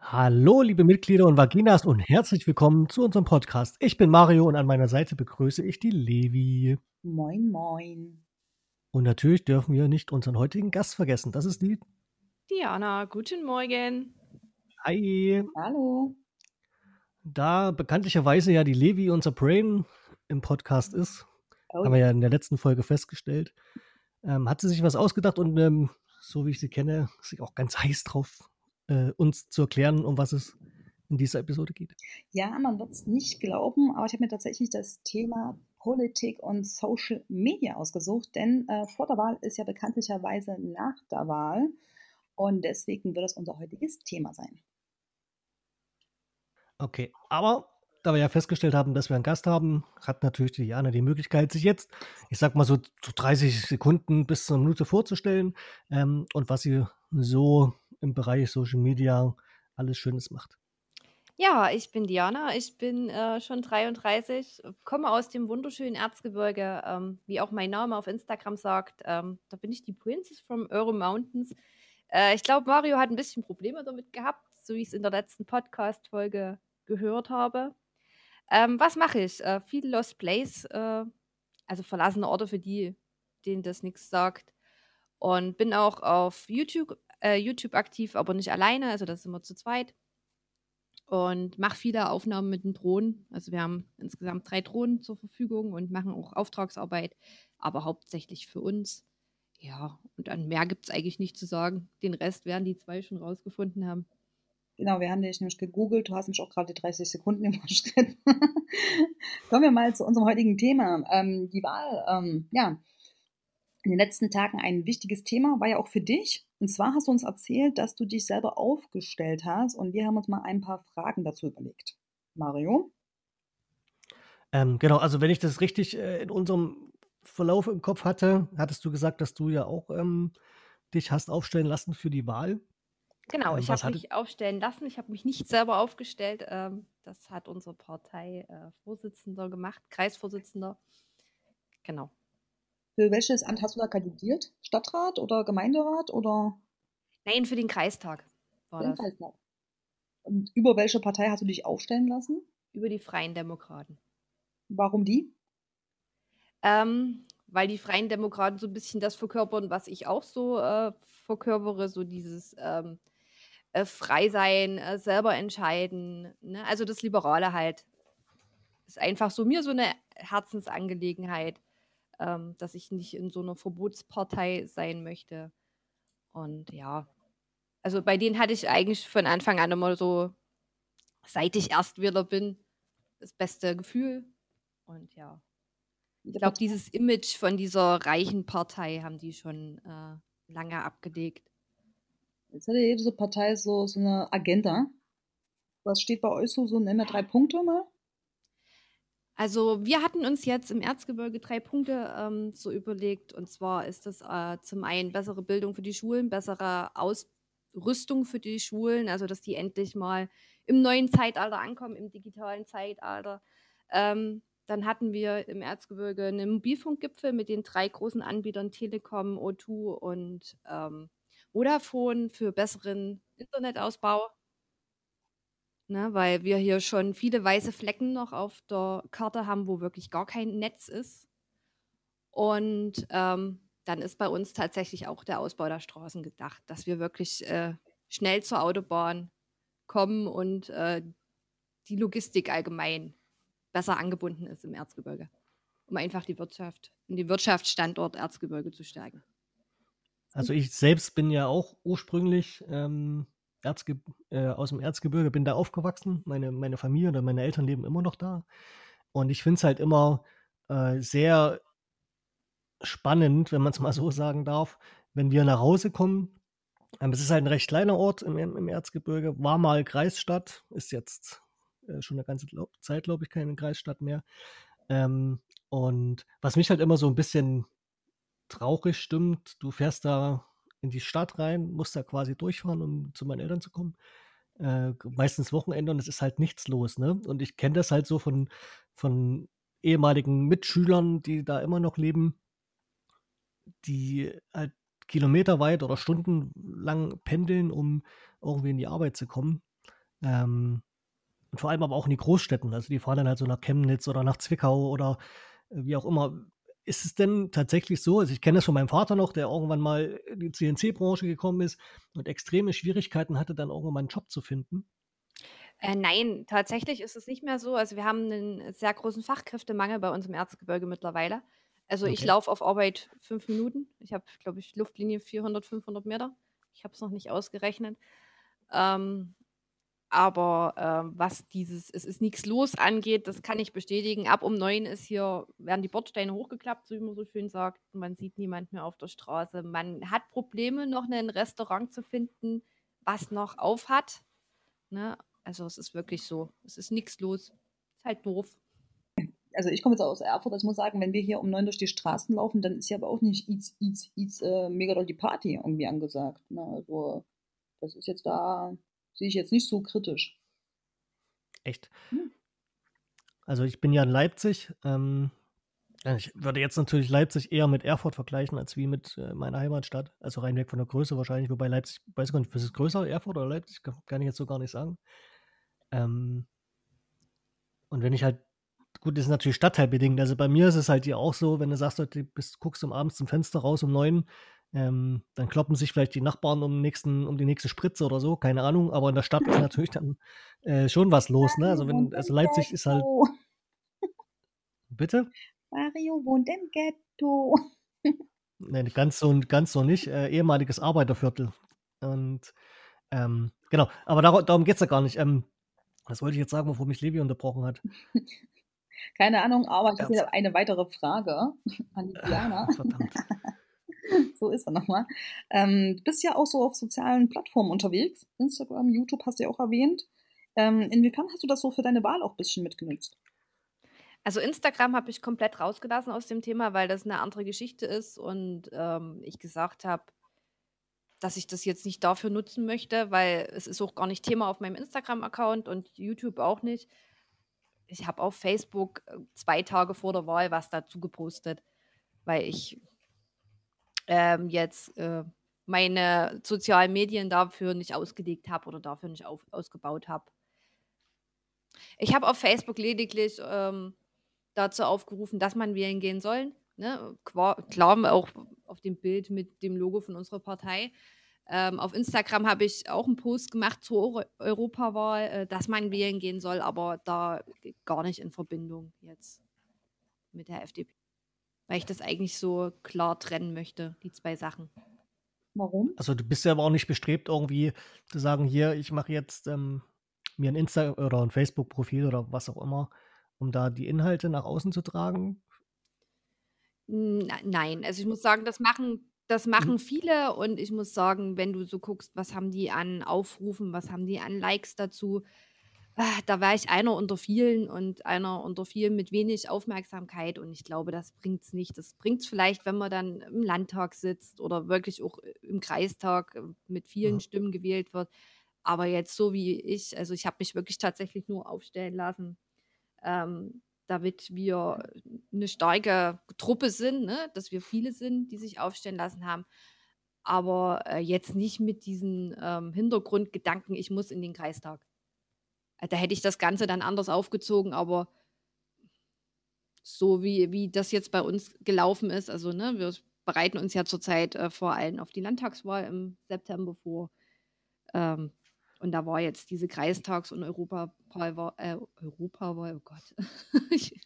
Hallo, liebe Mitglieder und Vaginas und herzlich willkommen zu unserem Podcast. Ich bin Mario und an meiner Seite begrüße ich die Levi. Moin, moin. Und natürlich dürfen wir nicht unseren heutigen Gast vergessen. Das ist die Diana. Guten Morgen. Hi. Hallo. Da bekanntlicherweise ja die Levi unser Brain im Podcast ist, Oh, haben wir ja in der letzten Folge festgestellt, ähm, hat sie sich was ausgedacht und ähm, so wie ich sie kenne, ist sie auch ganz heiß drauf, äh, uns zu erklären, um was es in dieser Episode geht. Ja, man wird es nicht glauben, aber ich habe mir tatsächlich das Thema Politik und Social Media ausgesucht, denn äh, vor der Wahl ist ja bekanntlicherweise nach der Wahl und deswegen wird es unser heutiges Thema sein. Okay, aber da wir ja festgestellt haben, dass wir einen Gast haben, hat natürlich die Jana die Möglichkeit, sich jetzt, ich sag mal so, so 30 Sekunden bis zur Minute vorzustellen ähm, und was sie so im Bereich Social Media alles Schönes macht. Ja, ich bin Diana. Ich bin äh, schon 33, komme aus dem wunderschönen Erzgebirge, ähm, wie auch mein Name auf Instagram sagt. Ähm, da bin ich die Princess from Euro Mountains. Äh, ich glaube, Mario hat ein bisschen Probleme damit gehabt, so wie ich es in der letzten Podcast-Folge gehört habe. Ähm, was mache ich? Äh, viele Lost Plays, äh, also verlassene Orte für die, denen das nichts sagt. Und bin auch auf YouTube, äh, YouTube aktiv, aber nicht alleine, also das sind wir zu zweit. Und mache viele Aufnahmen mit den Drohnen. Also wir haben insgesamt drei Drohnen zur Verfügung und machen auch Auftragsarbeit, aber hauptsächlich für uns. Ja, und an mehr gibt es eigentlich nicht zu sagen. Den Rest werden die zwei schon rausgefunden haben. Genau, wir haben dich nämlich gegoogelt, du hast mich auch gerade die 30 Sekunden überschritten. Kommen wir mal zu unserem heutigen Thema. Ähm, die Wahl, ähm, ja, in den letzten Tagen ein wichtiges Thema, war ja auch für dich. Und zwar hast du uns erzählt, dass du dich selber aufgestellt hast und wir haben uns mal ein paar Fragen dazu überlegt. Mario? Ähm, genau, also wenn ich das richtig äh, in unserem Verlauf im Kopf hatte, hattest du gesagt, dass du ja auch ähm, dich hast aufstellen lassen für die Wahl. Genau, Ähm, ich habe mich aufstellen lassen. Ich habe mich nicht selber aufgestellt. Ähm, das hat unsere Partei-Vorsitzender gemacht, Kreisvorsitzender. Genau. Für welches Amt hast du da kandidiert? Stadtrat oder Gemeinderat oder Nein, für den Kreistag war das. Landkreistag? Und über welche Partei hast du dich aufstellen lassen? Über die Freien Demokraten. Warum die? Ähm, weil die Freien Demokraten so ein bisschen das verkörpern, was ich auch so äh, verkörpere, so dieses ähm, äh, frei sein, äh, selber entscheiden. Ne? Also das Liberale halt. Ist einfach so mir so eine Herzensangelegenheit, ähm, dass ich nicht in so einer Verbotspartei sein möchte. Und ja, also bei denen hatte ich eigentlich von Anfang an immer so, seit ich Erstwähler bin, das beste Gefühl. Und ja. Ich glaube, dieses Image von dieser reichen Partei haben die schon äh, lange abgelegt. Jetzt hat ja jede Partei so, so eine Agenda. Was steht bei euch so? So nenn mir drei Punkte mal. Also wir hatten uns jetzt im Erzgebirge drei Punkte ähm, so überlegt. Und zwar ist das äh, zum einen bessere Bildung für die Schulen, bessere Ausrüstung für die Schulen, also dass die endlich mal im neuen Zeitalter ankommen, im digitalen Zeitalter. Ähm, dann hatten wir im Erzgebirge einen Mobilfunkgipfel mit den drei großen Anbietern Telekom, O2 und ähm, Vodafone für besseren Internetausbau. Ne, weil wir hier schon viele weiße Flecken noch auf der Karte haben, wo wirklich gar kein Netz ist. Und ähm, dann ist bei uns tatsächlich auch der Ausbau der Straßen gedacht, dass wir wirklich äh, schnell zur Autobahn kommen und äh, die Logistik allgemein besser angebunden ist im Erzgebirge, um einfach die Wirtschaft, den Wirtschaftsstandort Erzgebirge zu stärken. Also ich selbst bin ja auch ursprünglich ähm, Erzge äh, aus dem Erzgebirge, bin da aufgewachsen. Meine, meine Familie oder meine Eltern leben immer noch da. Und ich finde es halt immer äh, sehr spannend, wenn man es mal so sagen darf, wenn wir nach Hause kommen. Ähm, es ist halt ein recht kleiner Ort im, im Erzgebirge, war mal Kreisstadt, ist jetzt äh, schon eine ganze Zeit, glaube ich, keine Kreisstadt mehr. Ähm, und was mich halt immer so ein bisschen traurig stimmt, du fährst da in die Stadt rein, musst da quasi durchfahren, um zu meinen Eltern zu kommen. Äh, meistens Wochenende und es ist halt nichts los, ne? Und ich kenne das halt so von, von ehemaligen Mitschülern, die da immer noch leben, die halt kilometerweit oder stundenlang pendeln, um irgendwie in die Arbeit zu kommen. Ähm, und vor allem aber auch in die Großstädten. Also die fahren dann halt so nach Chemnitz oder nach Zwickau oder äh, wie auch immer. Ist es denn tatsächlich so? Also ich kenne das von meinem Vater noch, der irgendwann mal in die CNC-Branche gekommen ist und extreme Schwierigkeiten hatte, dann irgendwann mal einen Job zu finden. Äh, nein, tatsächlich ist es nicht mehr so. Also wir haben einen sehr großen Fachkräftemangel bei uns im Erzgebirge mittlerweile. Also ich laufe auf Arbeit fünf Minuten. Ich habe, glaube ich, Luftlinie 400, 500 Meter. Ich habe es noch nicht ausgerechnet. Ähm, aber ähm, was dieses Es ist nichts los angeht, das kann ich bestätigen. Ab um neun ist hier, werden die Bordsteine hochgeklappt, so wie man so schön sagt. Man sieht niemand mehr auf der Straße. Man hat Probleme, noch ein Restaurant zu finden, was noch auf hat. Ne? Also es ist wirklich so. Es ist nichts los. Ist halt doof. Also ich komme jetzt aus Erfurt, also ich muss sagen, wenn wir hier um neun durch die Straßen laufen, dann ist ja aber auch nicht Eats, Eats, Eats, äh, mega doll die Party irgendwie angesagt. Ne? Also das ist jetzt da, sehe ich jetzt nicht so kritisch. Echt? Hm. Also ich bin ja in Leipzig. Ähm, ich würde jetzt natürlich Leipzig eher mit Erfurt vergleichen, als wie mit äh, meiner Heimatstadt. Also rein weg von der Größe wahrscheinlich, wobei Leipzig, weiß ich gar nicht, ist es größer, Erfurt oder Leipzig? Kann ich jetzt so gar nicht sagen. Ähm, und wenn ich halt, gut, das ist natürlich stadtteilbedingt. Also bei mir ist es halt hier auch so, wenn du sagst, du bist, guckst um abends zum Fenster raus um neun, ähm, dann kloppen sich vielleicht die Nachbarn um, nächsten, um die nächste Spritze oder so, keine Ahnung, aber in der Stadt ist natürlich dann äh, schon was los, ne? Also wenn, also Leipzig ist halt. Bitte? Mario wohnt im Ghetto. Nein, ganz so, ganz so nicht. Äh, ehemaliges Arbeiterviertel. Und ähm, genau, aber dar darum geht es ja gar nicht. Ähm, was wollte ich jetzt sagen, bevor mich Levi unterbrochen hat? Keine Ahnung, aber ich habe eine weitere Frage an die Diana. Verdammt. so ist er nochmal. Ähm, du bist ja auch so auf sozialen Plattformen unterwegs. Instagram, YouTube hast du ja auch erwähnt. Ähm, inwiefern hast du das so für deine Wahl auch ein bisschen mitgenutzt? Also Instagram habe ich komplett rausgelassen aus dem Thema, weil das eine andere Geschichte ist und ähm, ich gesagt habe, dass ich das jetzt nicht dafür nutzen möchte, weil es ist auch gar nicht Thema auf meinem Instagram-Account und YouTube auch nicht. Ich habe auf Facebook äh, zwei Tage vor der Wahl was dazu gepostet, weil ich ähm, jetzt äh, meine sozialen Medien dafür nicht ausgelegt habe oder dafür nicht auf, ausgebaut habe. Ich habe auf Facebook lediglich ähm, dazu aufgerufen, dass man wählen gehen soll. Ne? Klar, auch auf dem Bild mit dem Logo von unserer Partei. Ähm, auf Instagram habe ich auch einen Post gemacht zur Euro Europawahl, äh, dass man wählen gehen soll, aber da gar nicht in Verbindung jetzt mit der FDP. Weil ich das eigentlich so klar trennen möchte, die zwei Sachen. Warum? Also du bist ja aber auch nicht bestrebt, irgendwie zu sagen, hier, ich mache jetzt ähm, mir ein Insta- oder ein Facebook-Profil oder was auch immer, um da die Inhalte nach außen zu tragen? Nein, also ich muss sagen, das machen das machen Mhm. viele und ich muss sagen, wenn du so guckst, was haben die an Aufrufen, was haben die an Likes dazu, ah, da war ich einer unter vielen und einer unter vielen mit wenig Aufmerksamkeit und ich glaube, das bringt es nicht. Das bringt es vielleicht, wenn man dann im Landtag sitzt oder wirklich auch im Kreistag äh, mit vielen Mhm. Stimmen gewählt wird. Aber jetzt so wie ich, also ich habe mich wirklich tatsächlich nur aufstellen lassen. Ähm, damit wir eine starke Truppe sind, ne? dass wir viele sind, die sich aufstellen lassen haben. Aber äh, jetzt nicht mit diesen ähm, Hintergrundgedanken, ich muss in den Kreistag. Äh, da hätte ich das Ganze dann anders aufgezogen, aber so wie, wie das jetzt bei uns gelaufen ist, also ne, wir bereiten uns ja zurzeit äh, vor allem auf die Landtagswahl im September vor. Ähm, und da war jetzt diese Kreistags- und Europawahl, äh, Europawahl, oh Gott,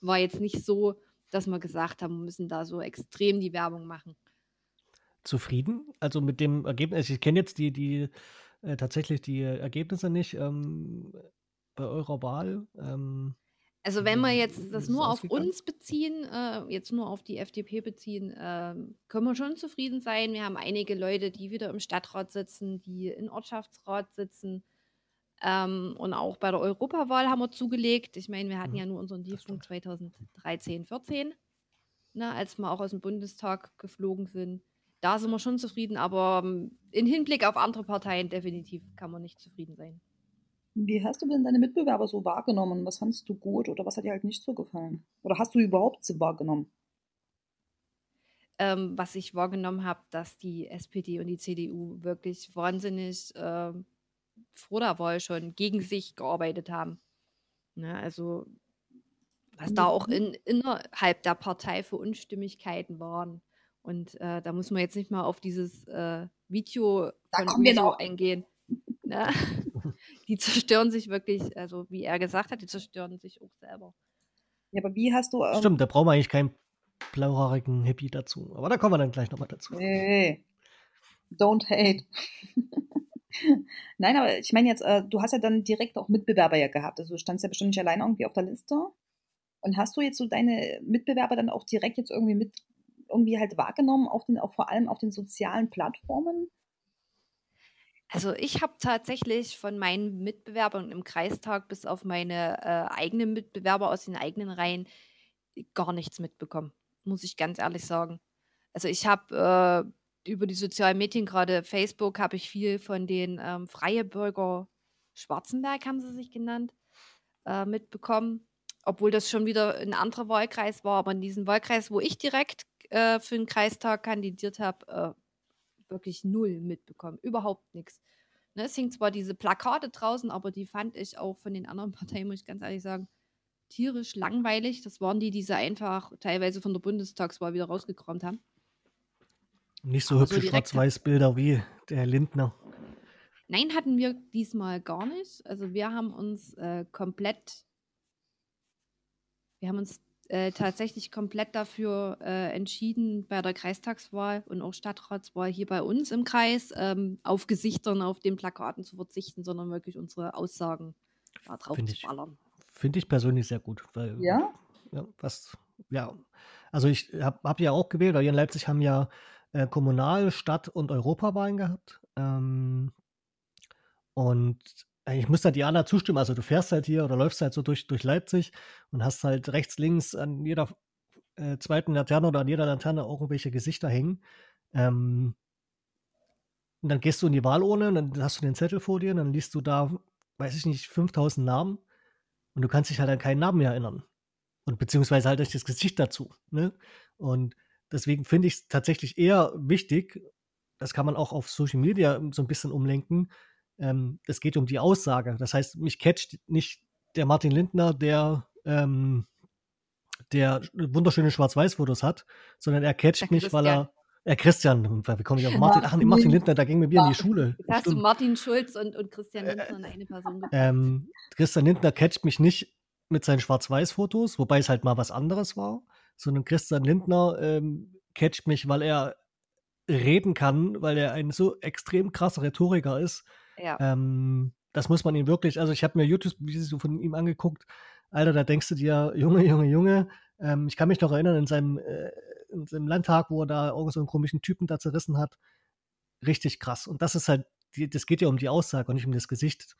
war jetzt nicht so, dass wir gesagt haben, wir müssen da so extrem die Werbung machen. Zufrieden? Also mit dem Ergebnis, ich kenne jetzt die, die äh, tatsächlich die Ergebnisse nicht ähm, bei eurer Wahl. Ähm, also wenn wir jetzt das nur auf uns beziehen, äh, jetzt nur auf die FDP beziehen, äh, können wir schon zufrieden sein. Wir haben einige Leute, die wieder im Stadtrat sitzen, die im Ortschaftsrat sitzen. Ähm, und auch bei der Europawahl haben wir zugelegt. Ich meine, wir hatten mhm. ja nur unseren Tiefpunkt 2013, 14, ne, als wir auch aus dem Bundestag geflogen sind. Da sind wir schon zufrieden, aber ähm, in Hinblick auf andere Parteien definitiv kann man nicht zufrieden sein. Wie hast du denn deine Mitbewerber so wahrgenommen? Was fandest du gut oder was hat dir halt nicht so gefallen? Oder hast du überhaupt sie wahrgenommen? Ähm, was ich wahrgenommen habe, dass die SPD und die CDU wirklich wahnsinnig äh, vor der Wahl schon gegen sich gearbeitet haben. Ne, also was da auch in, innerhalb der Partei für Unstimmigkeiten waren. Und äh, da muss man jetzt nicht mal auf dieses äh, Video da von Uso eingehen. Ne? Die zerstören sich wirklich, also wie er gesagt hat, die zerstören sich auch selber. Ja, aber wie hast du. Ähm, Stimmt, da brauchen wir eigentlich keinen blauhaarigen Hippie dazu. Aber da kommen wir dann gleich nochmal dazu. Nee. Don't hate. Nein, aber ich meine jetzt, äh, du hast ja dann direkt auch Mitbewerber ja gehabt. Also du standst ja bestimmt nicht allein irgendwie auf der Liste. Und hast du jetzt so deine Mitbewerber dann auch direkt jetzt irgendwie mit irgendwie halt wahrgenommen, auf den, auch vor allem auf den sozialen Plattformen? Also ich habe tatsächlich von meinen Mitbewerbern im Kreistag bis auf meine äh, eigenen Mitbewerber aus den eigenen Reihen gar nichts mitbekommen, muss ich ganz ehrlich sagen. Also ich habe äh, über die sozialen Medien, gerade Facebook, habe ich viel von den ähm, Freie Bürger Schwarzenberg, haben sie sich genannt, äh, mitbekommen. Obwohl das schon wieder ein anderer Wahlkreis war, aber in diesem Wahlkreis, wo ich direkt äh, für den Kreistag kandidiert habe, äh, wirklich null mitbekommen. Überhaupt nichts. Ne, es hing zwar diese Plakate draußen, aber die fand ich auch von den anderen Parteien, muss ich ganz ehrlich sagen, tierisch langweilig. Das waren die, die sie einfach teilweise von der Bundestagswahl wieder rausgekramt haben. Nicht so aber hübsche so Schwarz-Weiß-Bilder wie der Herr Lindner. Nein, hatten wir diesmal gar nicht. Also wir haben uns äh, komplett, wir haben uns äh, tatsächlich komplett dafür äh, entschieden, bei der Kreistagswahl und auch Stadtratswahl hier bei uns im Kreis ähm, auf Gesichtern auf den Plakaten zu verzichten, sondern wirklich unsere Aussagen da drauf Find zu ballern. Finde ich persönlich sehr gut. Weil, ja? ja? Was, ja. Also ich habe hab ja auch gewählt, weil wir in Leipzig haben ja äh, Kommunal-, Stadt- und Europawahlen gehabt. Ähm, und ich muss da Diana zustimmen. Also du fährst halt hier oder läufst halt so durch, durch Leipzig und hast halt rechts, links an jeder äh, zweiten Laterne oder an jeder Laterne irgendwelche Gesichter hängen. Ähm, und dann gehst du in die Wahlurne und dann hast du den Zettel vor dir und dann liest du da, weiß ich nicht, 5000 Namen und du kannst dich halt an keinen Namen mehr erinnern. Und beziehungsweise halt durch das Gesicht dazu. Ne? Und deswegen finde ich es tatsächlich eher wichtig, das kann man auch auf Social Media so ein bisschen umlenken, ähm, es geht um die Aussage. Das heißt, mich catcht nicht der Martin Lindner, der, ähm, der wunderschöne Schwarz-Weiß-Fotos hat, sondern er catcht mich, weil er. Ja, Christian, wie komme ich auf Martin? Ach, Martin Lindner, da ging mit mir in die Schule. Jetzt hast du Martin Schulz und, und Christian äh, Lindner in eine Person ähm, Christian Lindner catcht mich nicht mit seinen Schwarz-Weiß-Fotos, wobei es halt mal was anderes war, sondern Christian Lindner ähm, catcht mich, weil er reden kann, weil er ein so extrem krasser Rhetoriker ist, ja. Ähm, das muss man ihm wirklich, also ich habe mir YouTube-Videos von ihm angeguckt. Alter, da denkst du dir, Junge, Junge, Junge. Ähm, ich kann mich noch erinnern, in seinem, äh, in seinem Landtag, wo er da irgendeinen so einen komischen Typen da zerrissen hat. Richtig krass. Und das ist halt, die, das geht ja um die Aussage und nicht um das Gesicht.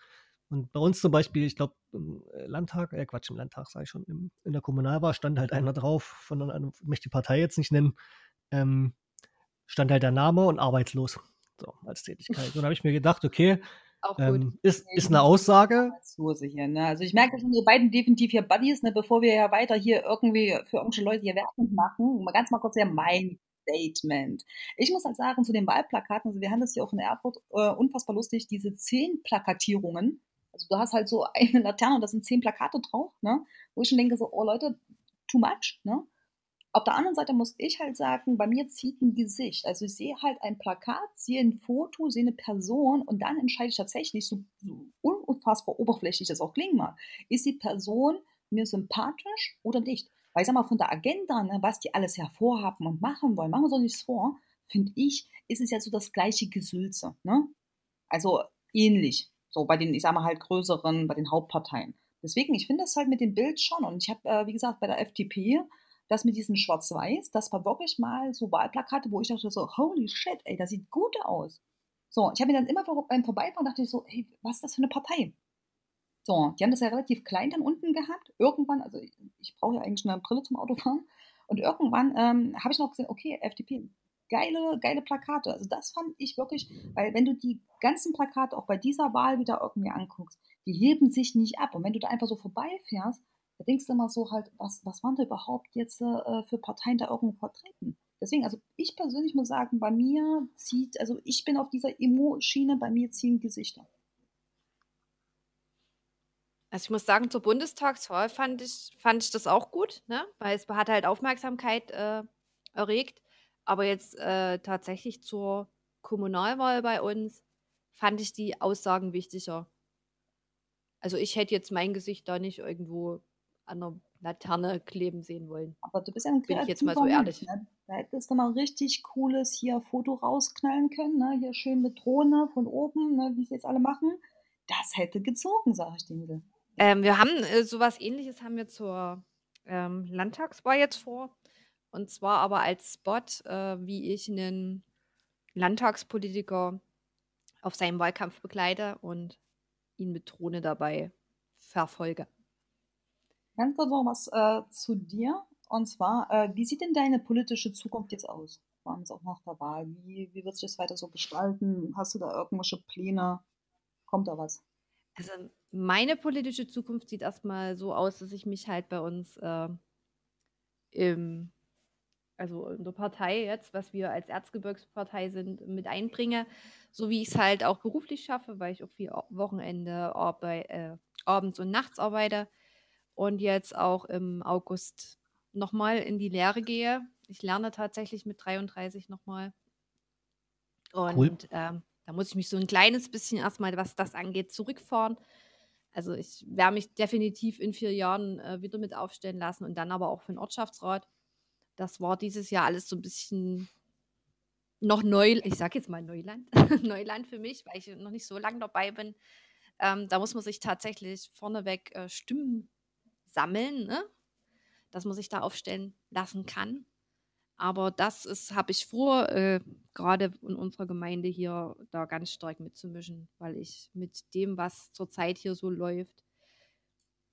Und bei uns zum Beispiel, ich glaube, im äh, Landtag, äh, Quatsch, im Landtag, sage ich schon, im, in der Kommunalwahl stand halt einer drauf, von einer, ich möchte die Partei jetzt nicht nennen, ähm, stand halt der Name und arbeitslos. So, als Tätigkeit. Und da habe ich mir gedacht, okay, ähm, ist, ist eine Aussage. Hier, ne? Also ich merke schon, wir beiden definitiv hier Buddies, ne? bevor wir ja weiter hier irgendwie für irgendwelche Leute hier Werbung machen. Mal ganz mal kurz ja mein Statement. Ich muss halt sagen, zu den Wahlplakaten, also wir haben das hier auch in Erfurt, äh, unfassbar lustig, diese zehn Plakatierungen. Also du hast halt so eine Laterne und da sind zehn Plakate drauf, ne? Wo ich schon denke, so, oh Leute, too much, ne? Auf der anderen Seite muss ich halt sagen, bei mir zieht ein Gesicht. Also ich sehe halt ein Plakat, sehe ein Foto, sehe eine Person und dann entscheide ich tatsächlich, so, so unfassbar oberflächlich das auch klingen mag, ist die Person mir sympathisch oder nicht. Weil ich sag mal, von der Agenda, ne, was die alles hervorhaben und machen wollen, machen wir uns nichts vor, finde ich, ist es ja so das gleiche Gesülze. Ne? Also ähnlich. So bei den, ich sag mal halt größeren, bei den Hauptparteien. Deswegen, ich finde das halt mit dem Bild schon. Und ich habe, äh, wie gesagt, bei der FDP das mit diesen Schwarz-Weiß, das war wirklich mal so Wahlplakate, wo ich dachte so, holy shit, ey, das sieht gut aus. So, ich habe mir dann immer beim Vorbeifahren dachte ich so, hey, was ist das für eine Partei? So, die haben das ja relativ klein dann unten gehabt. Irgendwann, also ich, ich brauche ja eigentlich eine Brille zum Autofahren. Und irgendwann ähm, habe ich noch gesehen, okay, FDP, geile, geile Plakate. Also das fand ich wirklich, weil wenn du die ganzen Plakate auch bei dieser Wahl wieder irgendwie anguckst, die heben sich nicht ab. Und wenn du da einfach so vorbeifährst, da denkst du immer so halt, was, was waren da überhaupt jetzt äh, für Parteien da irgendwo vertreten? Deswegen, also ich persönlich muss sagen, bei mir zieht, also ich bin auf dieser Emo-Schiene, bei mir ziehen Gesichter. Also ich muss sagen, zur Bundestagswahl fand ich, fand ich das auch gut, ne? weil es hat halt Aufmerksamkeit äh, erregt. Aber jetzt äh, tatsächlich zur Kommunalwahl bei uns fand ich die Aussagen wichtiger. Also ich hätte jetzt mein Gesicht da nicht irgendwo an der Laterne kleben sehen wollen. Aber du bist ja ein Bin ich jetzt mal so ehrlich. Ne? Da hättest du mal richtig cooles hier Foto rausknallen können, ne? Hier schön mit Drohne von oben, ne? wie es jetzt alle machen. Das hätte gezogen, sage ich dir. Ähm, wir haben äh, sowas ähnliches haben wir zur ähm, Landtagswahl jetzt vor. Und zwar aber als Spot, äh, wie ich einen Landtagspolitiker auf seinem Wahlkampf begleite und ihn mit Drohne dabei verfolge. Ganz kurz noch was äh, zu dir. Und zwar, äh, wie sieht denn deine politische Zukunft jetzt aus? Vor allem auch nach der Wahl. Wie, wie wird sich das weiter so gestalten? Hast du da irgendwelche Pläne? Kommt da was? Also meine politische Zukunft sieht erstmal so aus, dass ich mich halt bei uns äh, im, also in der Partei jetzt, was wir als Erzgebirgspartei sind, mit einbringe, so wie ich es halt auch beruflich schaffe, weil ich auch viel Wochenende äh, abends und nachts arbeite und jetzt auch im August nochmal in die Lehre gehe. Ich lerne tatsächlich mit 33 nochmal. Und cool. ähm, da muss ich mich so ein kleines bisschen erstmal, was das angeht, zurückfahren. Also ich werde mich definitiv in vier Jahren äh, wieder mit aufstellen lassen und dann aber auch für den Ortschaftsrat. Das war dieses Jahr alles so ein bisschen noch neu, ich sage jetzt mal Neuland, Neuland für mich, weil ich noch nicht so lange dabei bin. Ähm, da muss man sich tatsächlich vorneweg äh, Stimmen sammeln, ne? dass man sich da aufstellen lassen kann. Aber das habe ich vor, äh, gerade in unserer Gemeinde hier da ganz stark mitzumischen, weil ich mit dem, was zurzeit hier so läuft,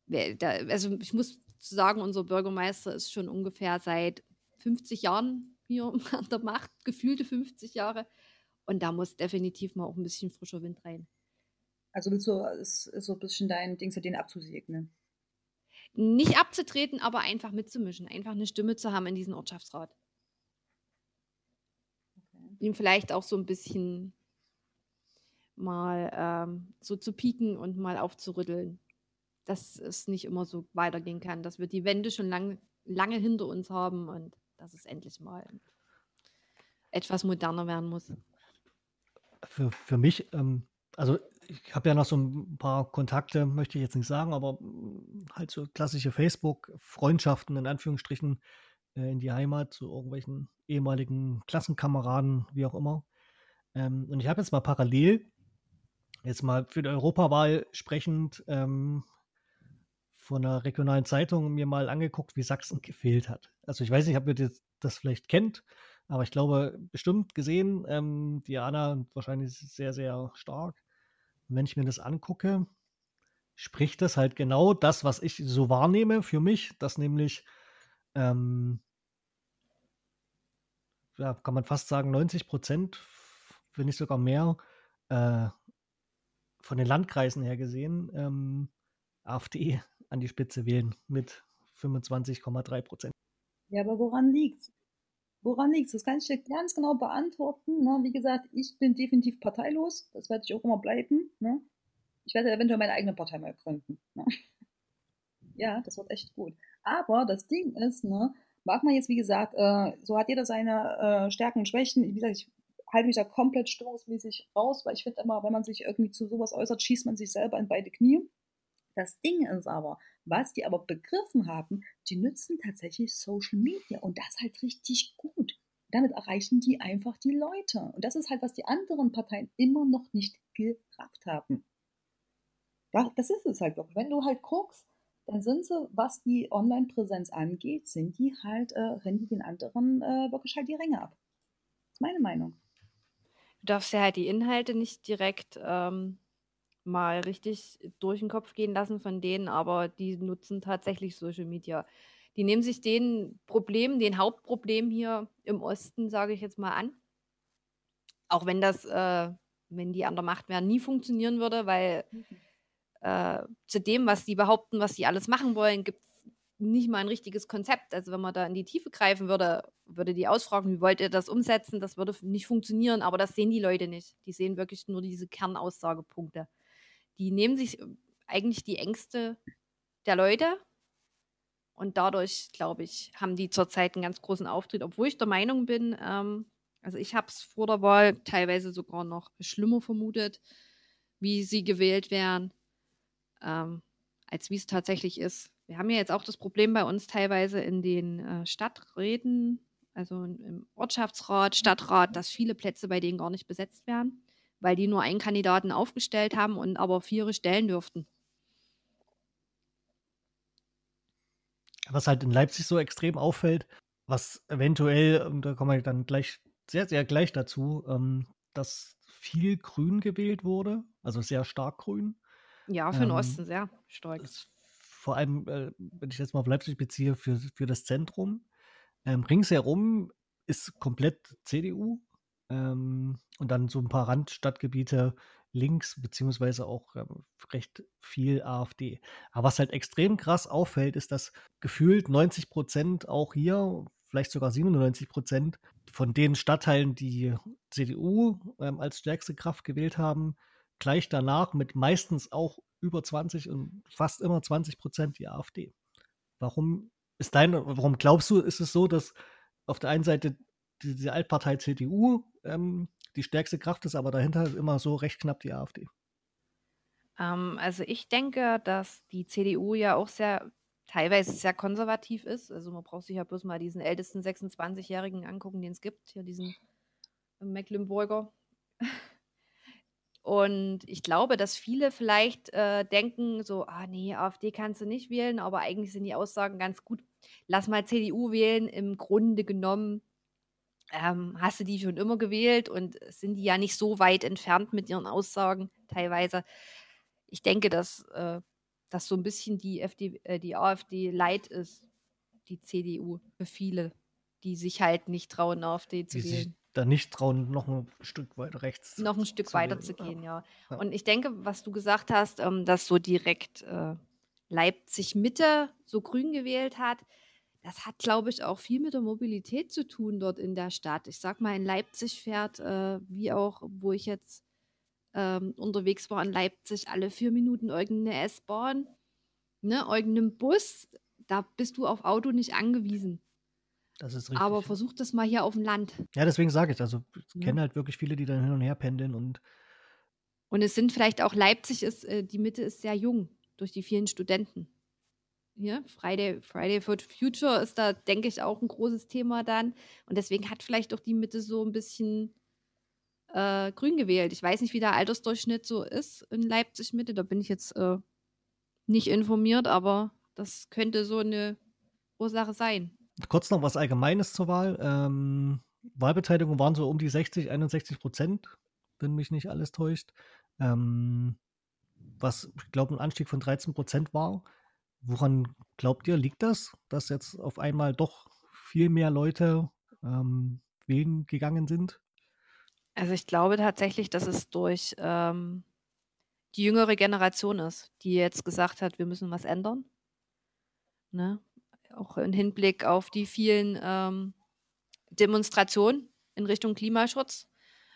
da, also ich muss sagen, unser Bürgermeister ist schon ungefähr seit 50 Jahren hier an der Macht, gefühlte 50 Jahre. Und da muss definitiv mal auch ein bisschen frischer Wind rein. Also willst du, ist, ist so ein bisschen dein Ding, den abzusegnen? Nicht abzutreten, aber einfach mitzumischen, einfach eine Stimme zu haben in diesem Ortschaftsrat. Okay. Ihm vielleicht auch so ein bisschen mal ähm, so zu pieken und mal aufzurütteln, dass es nicht immer so weitergehen kann, dass wir die Wende schon lang, lange hinter uns haben und dass es endlich mal etwas moderner werden muss. Für, für mich, ähm, also ich habe ja noch so ein paar Kontakte, möchte ich jetzt nicht sagen, aber halt so klassische Facebook-Freundschaften in Anführungsstrichen äh, in die Heimat zu irgendwelchen ehemaligen Klassenkameraden, wie auch immer. Ähm, und ich habe jetzt mal parallel, jetzt mal für die Europawahl sprechend, ähm, von einer regionalen Zeitung mir mal angeguckt, wie Sachsen gefehlt hat. Also ich weiß nicht, ob ihr das, das vielleicht kennt, aber ich glaube, bestimmt gesehen, ähm, Diana wahrscheinlich sehr, sehr stark wenn ich mir das angucke, spricht das halt genau das, was ich so wahrnehme für mich, dass nämlich, ähm, ja, kann man fast sagen, 90 Prozent, wenn nicht sogar mehr, äh, von den Landkreisen her gesehen, ähm, AfD an die Spitze wählen mit 25,3 Prozent. Ja, aber woran liegt's? Woran liegt's? Das kann ich dir ganz genau beantworten. Ne? Wie gesagt, ich bin definitiv parteilos. Das werde ich auch immer bleiben. Ne? Ich werde eventuell meine eigene Partei mal gründen. Ne? Ja, das wird echt gut. Aber das Ding ist, ne, mag man jetzt, wie gesagt, äh, so hat jeder seine äh, Stärken und Schwächen. Wie gesagt, ich halte mich da komplett stimmungsmäßig raus, weil ich finde immer, wenn man sich irgendwie zu sowas äußert, schießt man sich selber in beide Knie. Das Ding ist aber, was die aber begriffen haben, die nutzen tatsächlich Social Media und das halt richtig gut. Damit erreichen die einfach die Leute. Und das ist halt, was die anderen Parteien immer noch nicht gerafft haben. Das ist es halt. Wenn du halt guckst, dann sind sie, was die Online-Präsenz angeht, sind die halt, äh, rennen die den anderen äh, wirklich halt die Ränge ab. Das ist meine Meinung. Du darfst ja halt die Inhalte nicht direkt ähm, mal richtig durch den Kopf gehen lassen von denen, aber die nutzen tatsächlich Social Media. Die nehmen sich den Problem, den Hauptproblem hier im Osten, sage ich jetzt mal an. Auch wenn das, äh, wenn die an der Macht wären, nie funktionieren würde, weil mhm. äh, zu dem, was die behaupten, was sie alles machen wollen, gibt es nicht mal ein richtiges Konzept. Also wenn man da in die Tiefe greifen würde, würde die ausfragen, wie wollt ihr das umsetzen? Das würde nicht funktionieren, aber das sehen die Leute nicht. Die sehen wirklich nur diese Kernaussagepunkte die nehmen sich eigentlich die Ängste der Leute. Und dadurch, glaube ich, haben die zurzeit einen ganz großen Auftritt, obwohl ich der Meinung bin, ähm, also ich habe es vor der Wahl teilweise sogar noch schlimmer vermutet, wie sie gewählt werden, ähm, als wie es tatsächlich ist. Wir haben ja jetzt auch das Problem bei uns teilweise in den äh, Stadträten, also im Ortschaftsrat, Stadtrat, dass viele Plätze bei denen gar nicht besetzt werden, weil die nur einen Kandidaten aufgestellt haben und aber vier stellen dürften. Was halt in Leipzig so extrem auffällt, was eventuell, und da kommen wir dann gleich sehr, sehr gleich dazu, ähm, dass viel grün gewählt wurde, also sehr stark grün. Ja, für den ähm, Osten sehr stark. Vor allem, äh, wenn ich jetzt mal auf Leipzig beziehe, für, für das Zentrum. Ähm, ringsherum ist komplett CDU ähm, und dann so ein paar Randstadtgebiete links, beziehungsweise auch ähm, recht viel AfD. Aber was halt extrem krass auffällt, ist, dass gefühlt 90 Prozent auch hier, vielleicht sogar 97 Prozent von den Stadtteilen, die CDU ähm, als stärkste Kraft gewählt haben, gleich danach mit meistens auch über 20 und fast immer 20 Prozent die AfD. Warum ist deine, warum glaubst du, ist es so, dass auf der einen Seite diese Altpartei CDU ähm, die stärkste Kraft ist, aber dahinter ist immer so recht knapp die AfD? Ähm, also ich denke, dass die CDU ja auch sehr teilweise sehr konservativ ist. Also man braucht sich ja bloß mal diesen ältesten 26-Jährigen angucken, den es gibt, hier diesen Mecklenburger. Und ich glaube, dass viele vielleicht äh, denken, so, ah nee, AfD kannst du nicht wählen, aber eigentlich sind die Aussagen ganz gut. Lass mal CDU wählen. Im Grunde genommen ähm, hast du die schon immer gewählt und sind die ja nicht so weit entfernt mit ihren Aussagen teilweise. Ich denke, dass äh, das so ein bisschen die, FD, äh, die AfD leid ist, die CDU für viele, die sich halt nicht trauen, AfD zu die wählen da nicht trauen, noch ein Stück weiter rechts. Noch ein Stück weiter zu gehen, ja. ja. Und ich denke, was du gesagt hast, ähm, dass so direkt äh, Leipzig Mitte so grün gewählt hat, das hat, glaube ich, auch viel mit der Mobilität zu tun dort in der Stadt. Ich sag mal, in Leipzig fährt, äh, wie auch, wo ich jetzt ähm, unterwegs war in Leipzig, alle vier Minuten irgendeine S-Bahn, ne, irgendein Bus. Da bist du auf Auto nicht angewiesen. Das ist richtig. Aber versuch das mal hier auf dem Land. Ja, deswegen sage ich, also ich kenne halt wirklich viele, die dann hin und her pendeln und. Und es sind vielleicht auch Leipzig ist, äh, die Mitte ist sehr jung durch die vielen Studenten. Hier, Friday, Friday for Future ist da, denke ich, auch ein großes Thema dann. Und deswegen hat vielleicht auch die Mitte so ein bisschen äh, grün gewählt. Ich weiß nicht, wie der Altersdurchschnitt so ist in Leipzig Mitte. Da bin ich jetzt äh, nicht informiert, aber das könnte so eine Ursache sein. Kurz noch was Allgemeines zur Wahl. Ähm, Wahlbeteiligung waren so um die 60, 61 Prozent, wenn mich nicht alles täuscht. Ähm, was, ich glaube, ein Anstieg von 13 Prozent war. Woran glaubt ihr, liegt das, dass jetzt auf einmal doch viel mehr Leute ähm, wählen gegangen sind? Also ich glaube tatsächlich, dass es durch ähm, die jüngere Generation ist, die jetzt gesagt hat, wir müssen was ändern. Ne? auch im Hinblick auf die vielen ähm, Demonstrationen in Richtung Klimaschutz.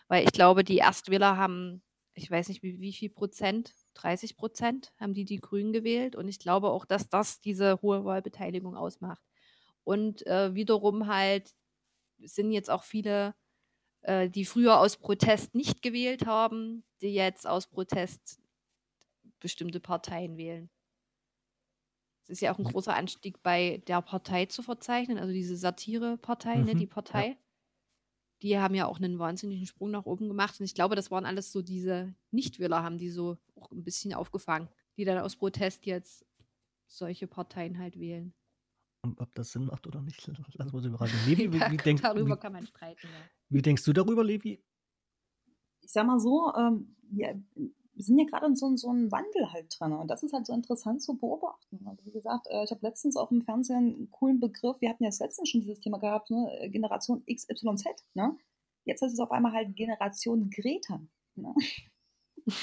Weil ich glaube, die Erstwähler haben, ich weiß nicht wie, wie viel Prozent, 30 Prozent haben die die Grünen gewählt. Und ich glaube auch, dass das diese hohe Wahlbeteiligung ausmacht. Und äh, wiederum halt sind jetzt auch viele, äh, die früher aus Protest nicht gewählt haben, die jetzt aus Protest bestimmte Parteien wählen. Es ist ja auch ein großer Anstieg bei der Partei zu verzeichnen, also diese Satirepartei, ne, die ja. Die haben ja auch einen wahnsinnigen Sprung nach oben gemacht. Und ich glaube, das waren alles so diese Nichtwähler, haben die so auch ein bisschen aufgefangen, die dann aus Protest jetzt solche Parteien halt wählen. Und ob das Sinn macht oder nicht, lassen wir uns überraschen. Levi, wie, wie denkst, Darüber kann man streiten, ja. wie denkst du darüber, Levi? Ich sag mal so, ähm, ja, wir sind ja gerade in so, so einem Wandel halt drin. Und das ist halt so interessant zu beobachten. Also wie gesagt, äh, ich habe letztens auch im Fernsehen einen coolen Begriff, wir hatten ja letztens schon dieses Thema gehabt, ne? Äh, Generation XYZ. Ne? Jetzt ist es auf einmal halt Generation Greta. Ne?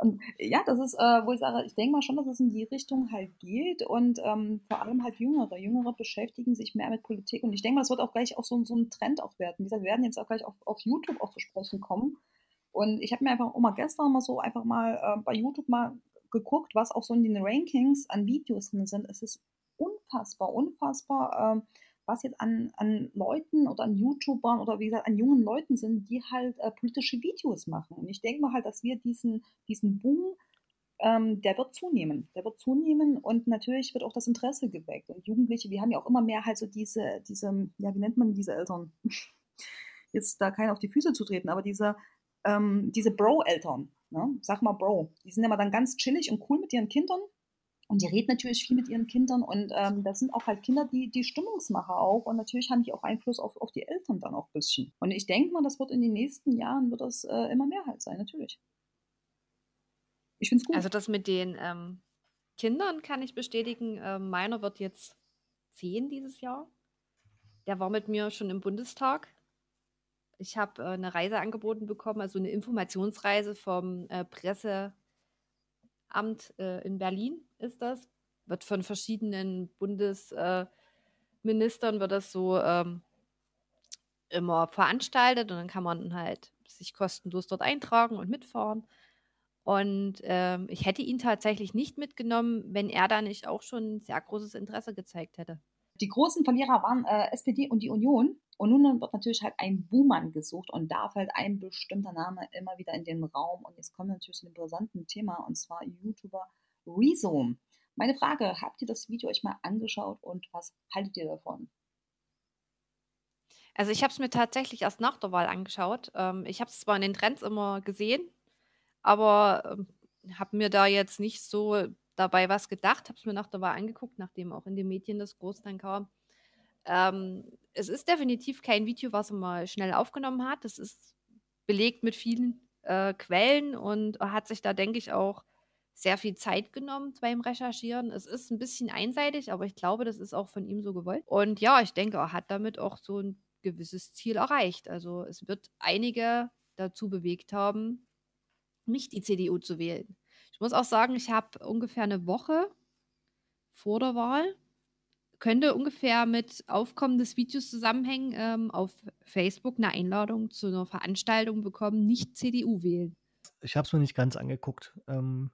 Und ja, das ist, äh, wo ich sage, ich denke mal schon, dass es in die Richtung halt geht und ähm, vor allem halt Jüngere. Jüngere beschäftigen sich mehr mit Politik und ich denke mal, das wird auch gleich auch so, so ein Trend auch werden. Wie gesagt, wir werden jetzt auch gleich auf, auf YouTube auch zu sprechen kommen und ich habe mir einfach auch mal gestern mal so einfach mal äh, bei YouTube mal geguckt, was auch so in den Rankings an Videos drin sind. Es ist unfassbar, unfassbar, ähm, was jetzt an, an Leuten oder an YouTubern oder wie gesagt an jungen Leuten sind, die halt äh, politische Videos machen. Und ich denke mal halt, dass wir diesen, diesen Boom, ähm, der wird zunehmen. Der wird zunehmen und natürlich wird auch das Interesse geweckt. Und Jugendliche, wir haben ja auch immer mehr halt so diese, diese, ja, wie nennt man diese Eltern? Jetzt da keiner auf die Füße zu treten, aber diese, ähm, diese Bro-Eltern, ne? sag mal Bro, die sind immer dann ganz chillig und cool mit ihren Kindern und die reden natürlich viel mit ihren Kindern und ähm, das sind auch halt Kinder, die, die Stimmungsmacher auch und natürlich haben die auch Einfluss auf, auf die Eltern dann auch ein bisschen. Und ich denke mal, das wird in den nächsten Jahren wird das äh, immer mehr halt sein, natürlich. Ich finde es gut. Also das mit den ähm, Kindern kann ich bestätigen. Äh, meiner wird jetzt zehn dieses Jahr. Der war mit mir schon im Bundestag. Ich habe äh, eine Reise angeboten bekommen, also eine Informationsreise vom äh, Presse Amt äh, in Berlin ist das. Wird von verschiedenen Bundesministern äh, wird das so ähm, immer veranstaltet und dann kann man halt sich kostenlos dort eintragen und mitfahren. Und ähm, ich hätte ihn tatsächlich nicht mitgenommen, wenn er da nicht auch schon sehr großes Interesse gezeigt hätte. Die großen Verlierer waren äh, SPD und die Union. Und nun wird natürlich halt ein Buhmann gesucht und da fällt ein bestimmter Name immer wieder in den Raum. Und jetzt kommen wir natürlich zu einem brisanten Thema und zwar YouTuber Rezo. Meine Frage, habt ihr das Video euch mal angeschaut und was haltet ihr davon? Also ich habe es mir tatsächlich erst nach der Wahl angeschaut. Ähm, ich habe es zwar in den Trends immer gesehen, aber ähm, habe mir da jetzt nicht so dabei was gedacht, habe es mir nach der Wahl angeguckt, nachdem auch in den Medien das groß dann kam. Ähm, es ist definitiv kein Video, was er mal schnell aufgenommen hat. Das ist belegt mit vielen äh, Quellen und hat sich da, denke ich, auch sehr viel Zeit genommen beim Recherchieren. Es ist ein bisschen einseitig, aber ich glaube, das ist auch von ihm so gewollt. Und ja, ich denke, er hat damit auch so ein gewisses Ziel erreicht. Also es wird einige dazu bewegt haben, nicht die CDU zu wählen. Ich muss auch sagen, ich habe ungefähr eine Woche vor der Wahl könnte ungefähr mit Aufkommen des Videos zusammenhängen, ähm, auf Facebook eine Einladung zu einer Veranstaltung bekommen, nicht CDU wählen. Ich habe es mir nicht ganz angeguckt. Ähm,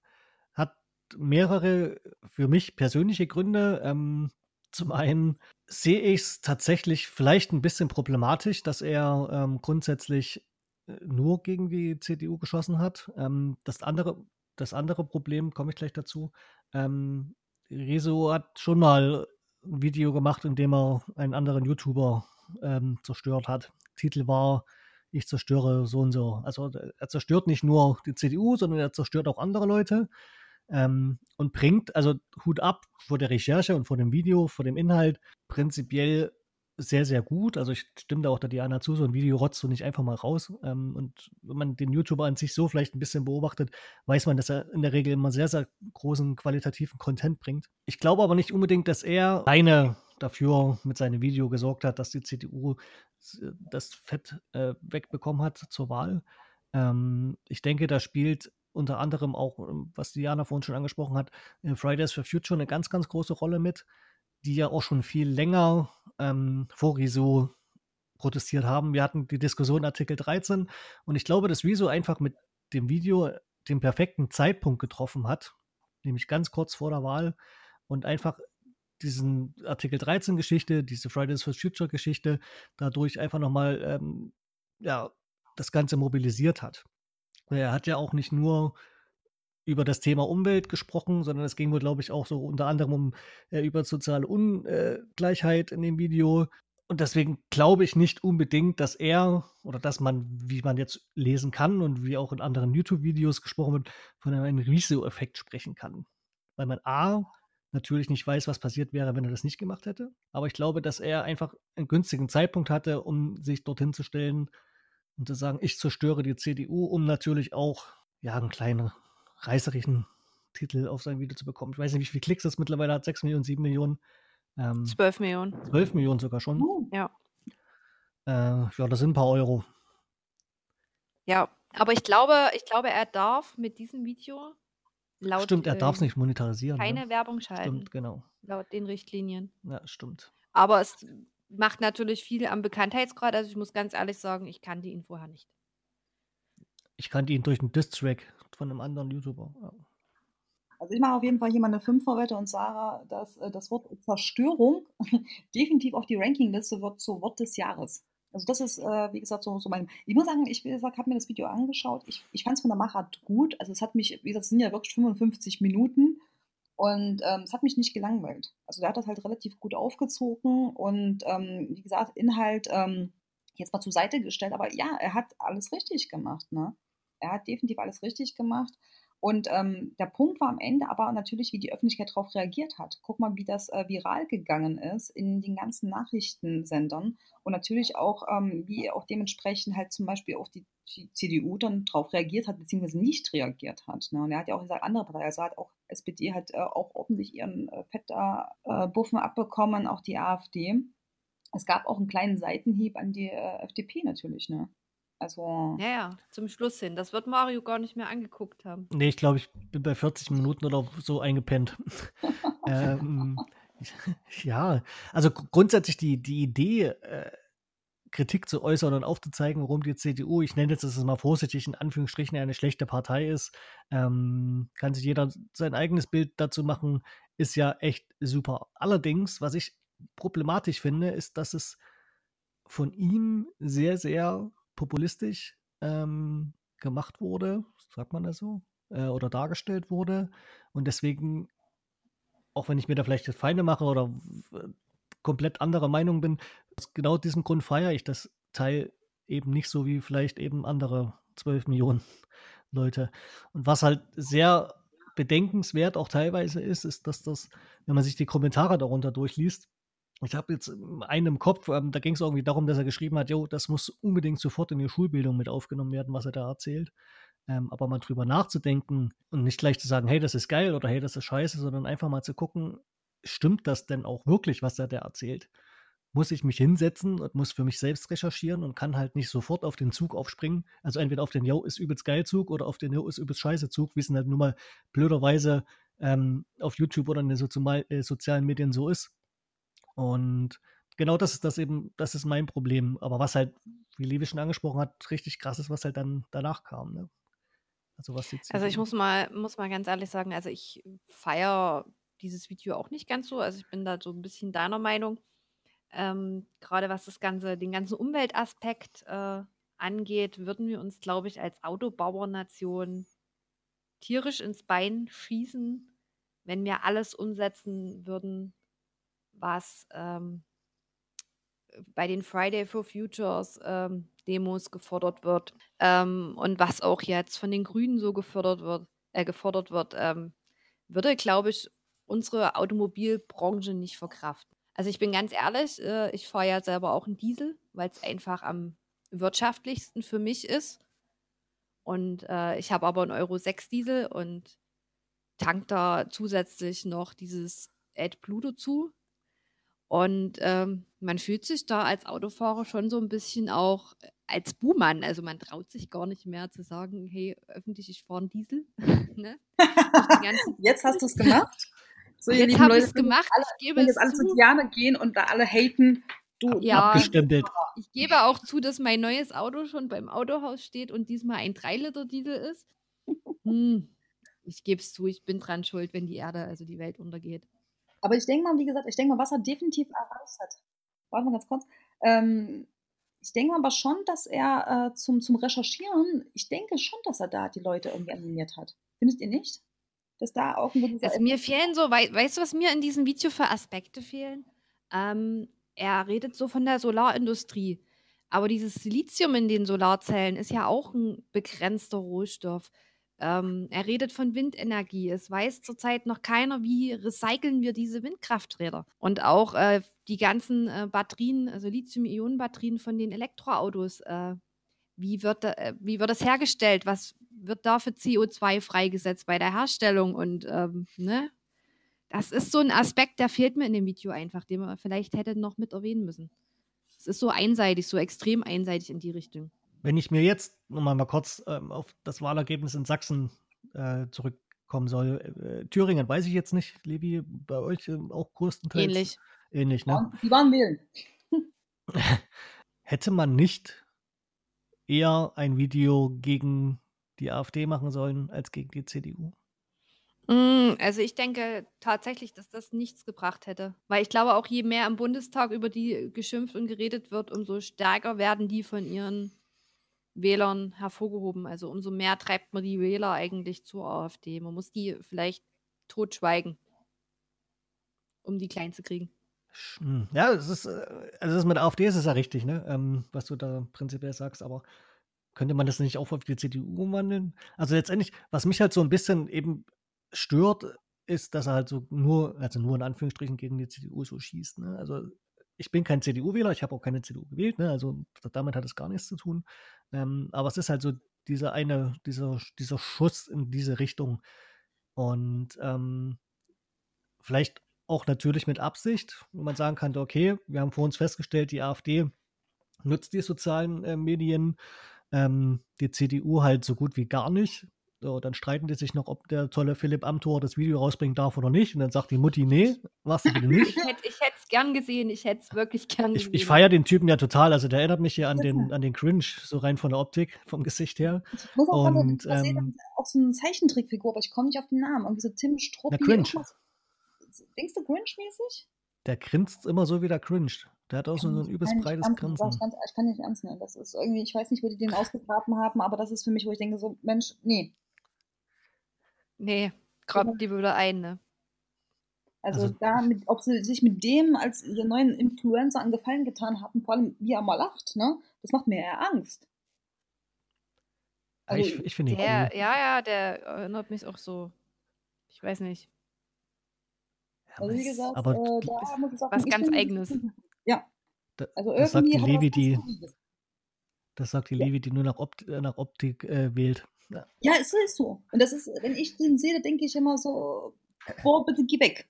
hat mehrere für mich persönliche Gründe. Ähm, zum einen sehe ich es tatsächlich vielleicht ein bisschen problematisch, dass er ähm, grundsätzlich äh, nur gegen die CDU geschossen hat. Ähm, das, andere, das andere Problem, komme ich gleich dazu, ähm, Rezo hat schon mal ein Video gemacht, in dem er einen anderen YouTuber ähm, zerstört hat. Titel war Ich zerstöre so und so. Also er zerstört nicht nur die CDU, sondern er zerstört auch andere Leute. Ähm, und bringt, also Hut ab vor der Recherche und vor dem Video, vor dem Inhalt, prinzipiell sehr, sehr gut. Also ich stimme da auch der Diana zu, so ein Video rotzt du nicht einfach mal raus. Ähm, und wenn man den YouTuber an sich so vielleicht ein bisschen beobachtet, weiß man, dass er in der Regel immer sehr, sehr großen qualitativen Content bringt. Ich glaube aber nicht unbedingt, dass er alleine dafür mit seinem Video gesorgt hat, dass die CDU das Fett äh, wegbekommen hat zur Wahl. Ähm, ich denke, da spielt unter anderem auch, was Diana vorhin schon angesprochen hat, äh, Fridays for Future eine ganz, ganz große Rolle mit die ja auch schon viel länger ähm, vor Riso protestiert haben. Wir hatten die Diskussion Artikel 13 und ich glaube, dass Riso einfach mit dem Video den perfekten Zeitpunkt getroffen hat, nämlich ganz kurz vor der Wahl und einfach diesen Artikel 13 Geschichte, diese Fridays for Future Geschichte dadurch einfach nochmal ähm, ja, das Ganze mobilisiert hat. Er hat ja auch nicht nur über das Thema Umwelt gesprochen, sondern es ging wohl, glaube ich, auch so unter anderem um äh, über soziale Ungleichheit in dem Video. Und deswegen glaube ich nicht unbedingt, dass er oder dass man, wie man jetzt lesen kann und wie auch in anderen YouTube-Videos gesprochen wird, von einem Riso-Effekt sprechen kann. Weil man A, natürlich nicht weiß, was passiert wäre, wenn er das nicht gemacht hätte. Aber ich glaube, dass er einfach einen günstigen Zeitpunkt hatte, um sich dorthin zu stellen und zu sagen, ich zerstöre die CDU, um natürlich auch ja, einen kleinen reißerischen Titel auf sein Video zu bekommen. Ich weiß nicht, wie viele Klicks das mittlerweile hat, 6 Millionen, 7 Millionen. Ähm, 12 Millionen. 12 Millionen sogar schon. Uh, ja. Äh, ja, das sind ein paar Euro. Ja, aber ich glaube, ich glaube, er darf mit diesem Video laut Stimmt, er darf es äh, nicht monetarisieren. Keine ne? Werbung schalten. Stimmt, genau. Laut den Richtlinien. Ja, stimmt. Aber es macht natürlich viel am Bekanntheitsgrad. Also ich muss ganz ehrlich sagen, ich kannte ihn vorher nicht. Ich kannte ihn durch einen Von einem anderen YouTuber. Ja. Also ich mache auf jeden Fall hier mal eine Fünferwette und sage, dass äh, das Wort Zerstörung definitiv auf die Rankingliste wird zu Wort des Jahres. Also das ist, äh, wie gesagt, so, so mein. Ich muss sagen, ich habe mir das Video angeschaut. Ich, ich fand es von der Machart gut. Also es hat mich, wie gesagt, es sind ja wirklich 55 Minuten und ähm, es hat mich nicht gelangweilt. Also der hat das halt relativ gut aufgezogen und ähm, wie gesagt, Inhalt ähm, jetzt mal zur Seite gestellt. Aber ja, er hat alles richtig gemacht. Ne? Er hat definitiv alles richtig gemacht. Und ähm, der Punkt war am Ende aber natürlich, wie die Öffentlichkeit darauf reagiert hat. Guck mal, wie das äh, viral gegangen ist in den ganzen Nachrichtensendern und natürlich auch, ähm, wie auch dementsprechend halt zum Beispiel auch die, die CDU dann darauf reagiert hat, beziehungsweise nicht reagiert hat. Ne? Und er hat ja auch gesagt, andere Parteien, also hat auch SPD hat äh, auch offensichtlich ihren äh, Fett äh, abbekommen, auch die AfD. Es gab auch einen kleinen Seitenhieb an die äh, FDP natürlich, ne? Also. Ja, ja, zum Schluss hin. Das wird Mario gar nicht mehr angeguckt haben. Nee, ich glaube, ich bin bei 40 Minuten oder so eingepennt. ähm, ja, also grundsätzlich die, die Idee, äh, Kritik zu äußern und aufzuzeigen, warum die CDU, ich nenne jetzt das mal vorsichtig, in Anführungsstrichen eine schlechte Partei ist, ähm, kann sich jeder sein eigenes Bild dazu machen, ist ja echt super. Allerdings, was ich problematisch finde, ist, dass es von ihm sehr, sehr populistisch ähm, gemacht wurde, sagt man das so, äh, oder dargestellt wurde. Und deswegen, auch wenn ich mir da vielleicht Feinde mache oder komplett anderer Meinung bin, aus genau diesem Grund feiere ich das Teil eben nicht so wie vielleicht eben andere 12 Millionen Leute. Und was halt sehr bedenkenswert auch teilweise ist, ist, dass das, wenn man sich die Kommentare darunter durchliest, ich habe jetzt einen im Kopf, ähm, da ging es irgendwie darum, dass er geschrieben hat, jo, das muss unbedingt sofort in die Schulbildung mit aufgenommen werden, was er da erzählt. Ähm, aber mal drüber nachzudenken und nicht gleich zu sagen, hey, das ist geil oder hey, das ist scheiße, sondern einfach mal zu gucken, stimmt das denn auch wirklich, was er da erzählt? Muss ich mich hinsetzen und muss für mich selbst recherchieren und kann halt nicht sofort auf den Zug aufspringen. Also entweder auf den Jo ist übelst geil Zug oder auf den Jo ist übelst scheiße Zug, wie es halt nun mal blöderweise ähm, auf YouTube oder in den äh, sozialen Medien so ist. Und genau das ist das eben, das ist mein Problem. Aber was halt, wie Levi schon angesprochen hat, richtig krass ist, was halt dann danach kam. Ne? Also was jetzt. Also ich muss mal, muss mal ganz ehrlich sagen, also ich feiere dieses Video auch nicht ganz so. Also ich bin da so ein bisschen deiner Meinung. Ähm, gerade was das ganze, den ganzen Umweltaspekt äh, angeht, würden wir uns, glaube ich, als Autobauernation tierisch ins Bein schießen, wenn wir alles umsetzen würden, was ähm, bei den Friday for Futures ähm, Demos gefordert wird ähm, und was auch jetzt von den Grünen so gefördert wird, äh, gefordert wird, ähm, würde, glaube ich, unsere Automobilbranche nicht verkraften. Also ich bin ganz ehrlich, äh, ich fahre ja selber auch einen Diesel, weil es einfach am wirtschaftlichsten für mich ist. Und äh, ich habe aber einen Euro 6 Diesel und tank da zusätzlich noch dieses AdBlue dazu. Und ähm, man fühlt sich da als Autofahrer schon so ein bisschen auch äh, als Buhmann. Also man traut sich gar nicht mehr zu sagen, hey, öffentlich, ich fahre einen Diesel. ne? Jetzt hast du es gemacht. So, jetzt habe ich es gemacht. Alle, ich gebe jetzt alle zu Diana gehen und da alle haten. Du, ja, abgestempelt. Ich gebe auch zu, dass mein neues Auto schon beim Autohaus steht und diesmal ein 3-Liter-Diesel ist. Hm. Ich gebe es zu, ich bin dran schuld, wenn die Erde, also die Welt untergeht. Aber ich denke mal, wie gesagt, ich denke mal, was er definitiv erreicht hat. Warte mal ganz kurz. Ähm, ich denke aber schon, dass er äh, zum, zum Recherchieren, ich denke schon, dass er da die Leute irgendwie animiert hat. Findet ihr nicht? Dass da auch ein also mir fehlen so, wei weißt du, was mir in diesem Video für Aspekte fehlen? Ähm, er redet so von der Solarindustrie. Aber dieses Silizium in den Solarzellen ist ja auch ein begrenzter Rohstoff. Ähm, er redet von Windenergie. Es weiß zurzeit noch keiner, wie recyceln wir diese Windkrafträder. Und auch äh, die ganzen äh, Batterien, also Lithium-Ionen-Batterien von den Elektroautos. Äh, wie, wird, äh, wie wird das hergestellt? Was wird da für CO2 freigesetzt bei der Herstellung? Und ähm, ne? das ist so ein Aspekt, der fehlt mir in dem Video einfach, den man vielleicht hätte noch mit erwähnen müssen. Es ist so einseitig, so extrem einseitig in die Richtung. Wenn ich mir jetzt nochmal mal kurz ähm, auf das Wahlergebnis in Sachsen äh, zurückkommen soll, äh, Thüringen weiß ich jetzt nicht, Levi, bei euch äh, auch größtenteils. Ähnlich. Ähnlich, ne? Die waren wählen. Hätte man nicht eher ein Video gegen die AfD machen sollen als gegen die CDU? Mm, also ich denke tatsächlich, dass das nichts gebracht hätte. Weil ich glaube auch, je mehr im Bundestag über die geschimpft und geredet wird, umso stärker werden die von ihren Wählern hervorgehoben. Also umso mehr treibt man die Wähler eigentlich zur AfD. Man muss die vielleicht totschweigen, um die klein zu kriegen. Hm, ja, es ist, äh, also mit der AfD ist es ja richtig, ne? Ähm, was du da prinzipiell sagst, aber könnte man das nicht auch auf die CDU umwandeln? Also letztendlich, was mich halt so ein bisschen eben stört, ist, dass er halt so nur, also nur in Anführungsstrichen gegen die CDU so schießt. Ne? Also ich bin kein CDU-Wähler, ich habe auch keine CDU gewählt, ne? also damit hat es gar nichts zu tun. Ähm, aber es ist halt so dieser eine, dieser, dieser Schuss in diese Richtung. Und ähm, vielleicht auch natürlich mit Absicht, wo man sagen kann, okay, wir haben vor uns festgestellt, die AfD nutzt die sozialen äh, Medien, ähm, die CDU halt so gut wie gar nicht. So, dann streiten die sich noch, ob der tolle Philipp Amthor das Video rausbringen darf oder nicht. Und dann sagt die Mutti, nee, machst du bitte nicht. Ich hätte es gern gesehen, ich hätte es wirklich gern gesehen. Ich, ich feiere den Typen ja total. Also der erinnert mich hier an den, an den Cringe, so rein von der Optik, vom Gesicht her. Ich muss auch Und, gerade, ähm, auch so eine Zeichentrickfigur, aber ich komme nicht auf den Namen. Irgendwie so Tim Struppi. Der Cringe. Denkst du Cringe-mäßig? Der grinst immer so, wie der cringed. Der hat auch so ein übelst breites Grinsen. Ich kann, ich kann nicht ernst nehmen. Das ist irgendwie, ich weiß nicht, wo die den ausgegraben haben, aber das ist für mich, wo ich denke, so, Mensch, nee, Nee, grabt die wieder ein, ne? Also, also da, mit, ob sie sich mit dem als ihr neuen Influencer einen Gefallen getan haben, vor allem wie er mal lacht, ne? Das macht mir eher Angst. Also, ich ich finde. Ja, ja, der erinnert mich auch so. Ich weiß nicht. also wie gesagt, aber äh, da muss ich sagen, was ganz Eigenes. Ja. Also das sagt die Levi, die, das sagt die Levi, die nur nach, Opt nach Optik äh, wählt. Ja. ja, es ist so. Und das ist, wenn ich den sehe, denke ich immer so, boah, bitte geh weg.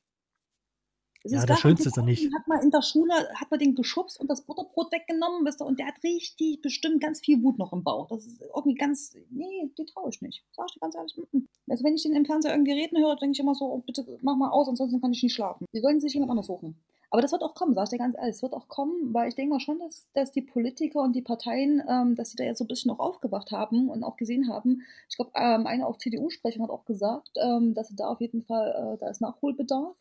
Es ja, das Schönste ist er nicht. Hat man in der Schule, hat man den geschubst und das Butterbrot weggenommen, wisst ihr, und der hat richtig bestimmt ganz viel Wut noch im Bauch. Das ist irgendwie ganz, nee, die traue ich nicht. Sag ich dir ganz ehrlich. M -m. Also wenn ich den im Fernseher irgendwie reden höre, denke ich immer so, oh, bitte mach mal aus, ansonsten kann ich nicht schlafen. Die sollen sich jemand anders suchen. Aber das wird auch kommen, sag ich dir ganz ehrlich, es wird auch kommen, weil ich denke mal schon, dass, dass die Politiker und die Parteien, ähm, dass sie da jetzt so ein bisschen auch aufgewacht haben und auch gesehen haben. Ich glaube, ähm, eine auch CDU-Sprecherin hat auch gesagt, ähm, dass sie da auf jeden Fall, äh, da ist Nachholbedarf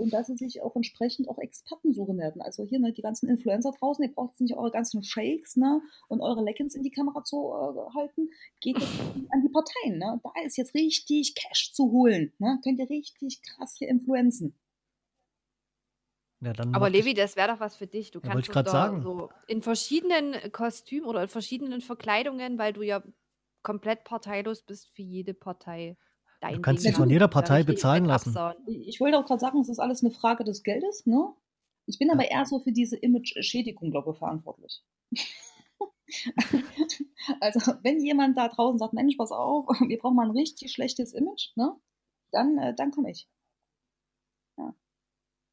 und dass sie sich auch entsprechend auch Experten suchen werden. Also hier ne, die ganzen Influencer draußen, ihr braucht jetzt nicht eure ganzen Shakes ne, und eure Leggings in die Kamera zu äh, halten, geht es an die Parteien. Ne? Da ist jetzt richtig Cash zu holen. Ne? Könnt ihr richtig krass hier influenzen. Ja, Aber Levi, das wäre doch was für dich. Du Ja, kannst ich doch sagen. so in verschiedenen Kostümen oder in verschiedenen Verkleidungen, weil du ja komplett parteilos bist für jede Partei Du kannst dich von jeder Partei bezahlen lassen. Ich wollte auch gerade sagen, es ist alles eine Frage des Geldes, ne? Ich bin aber eher so für diese Image-Schädigung, glaube ich, verantwortlich. Also, wenn jemand da draußen sagt: „Mensch, pass auf, wir brauchen mal ein richtig schlechtes Image“, ne, dann äh, dann komme ich.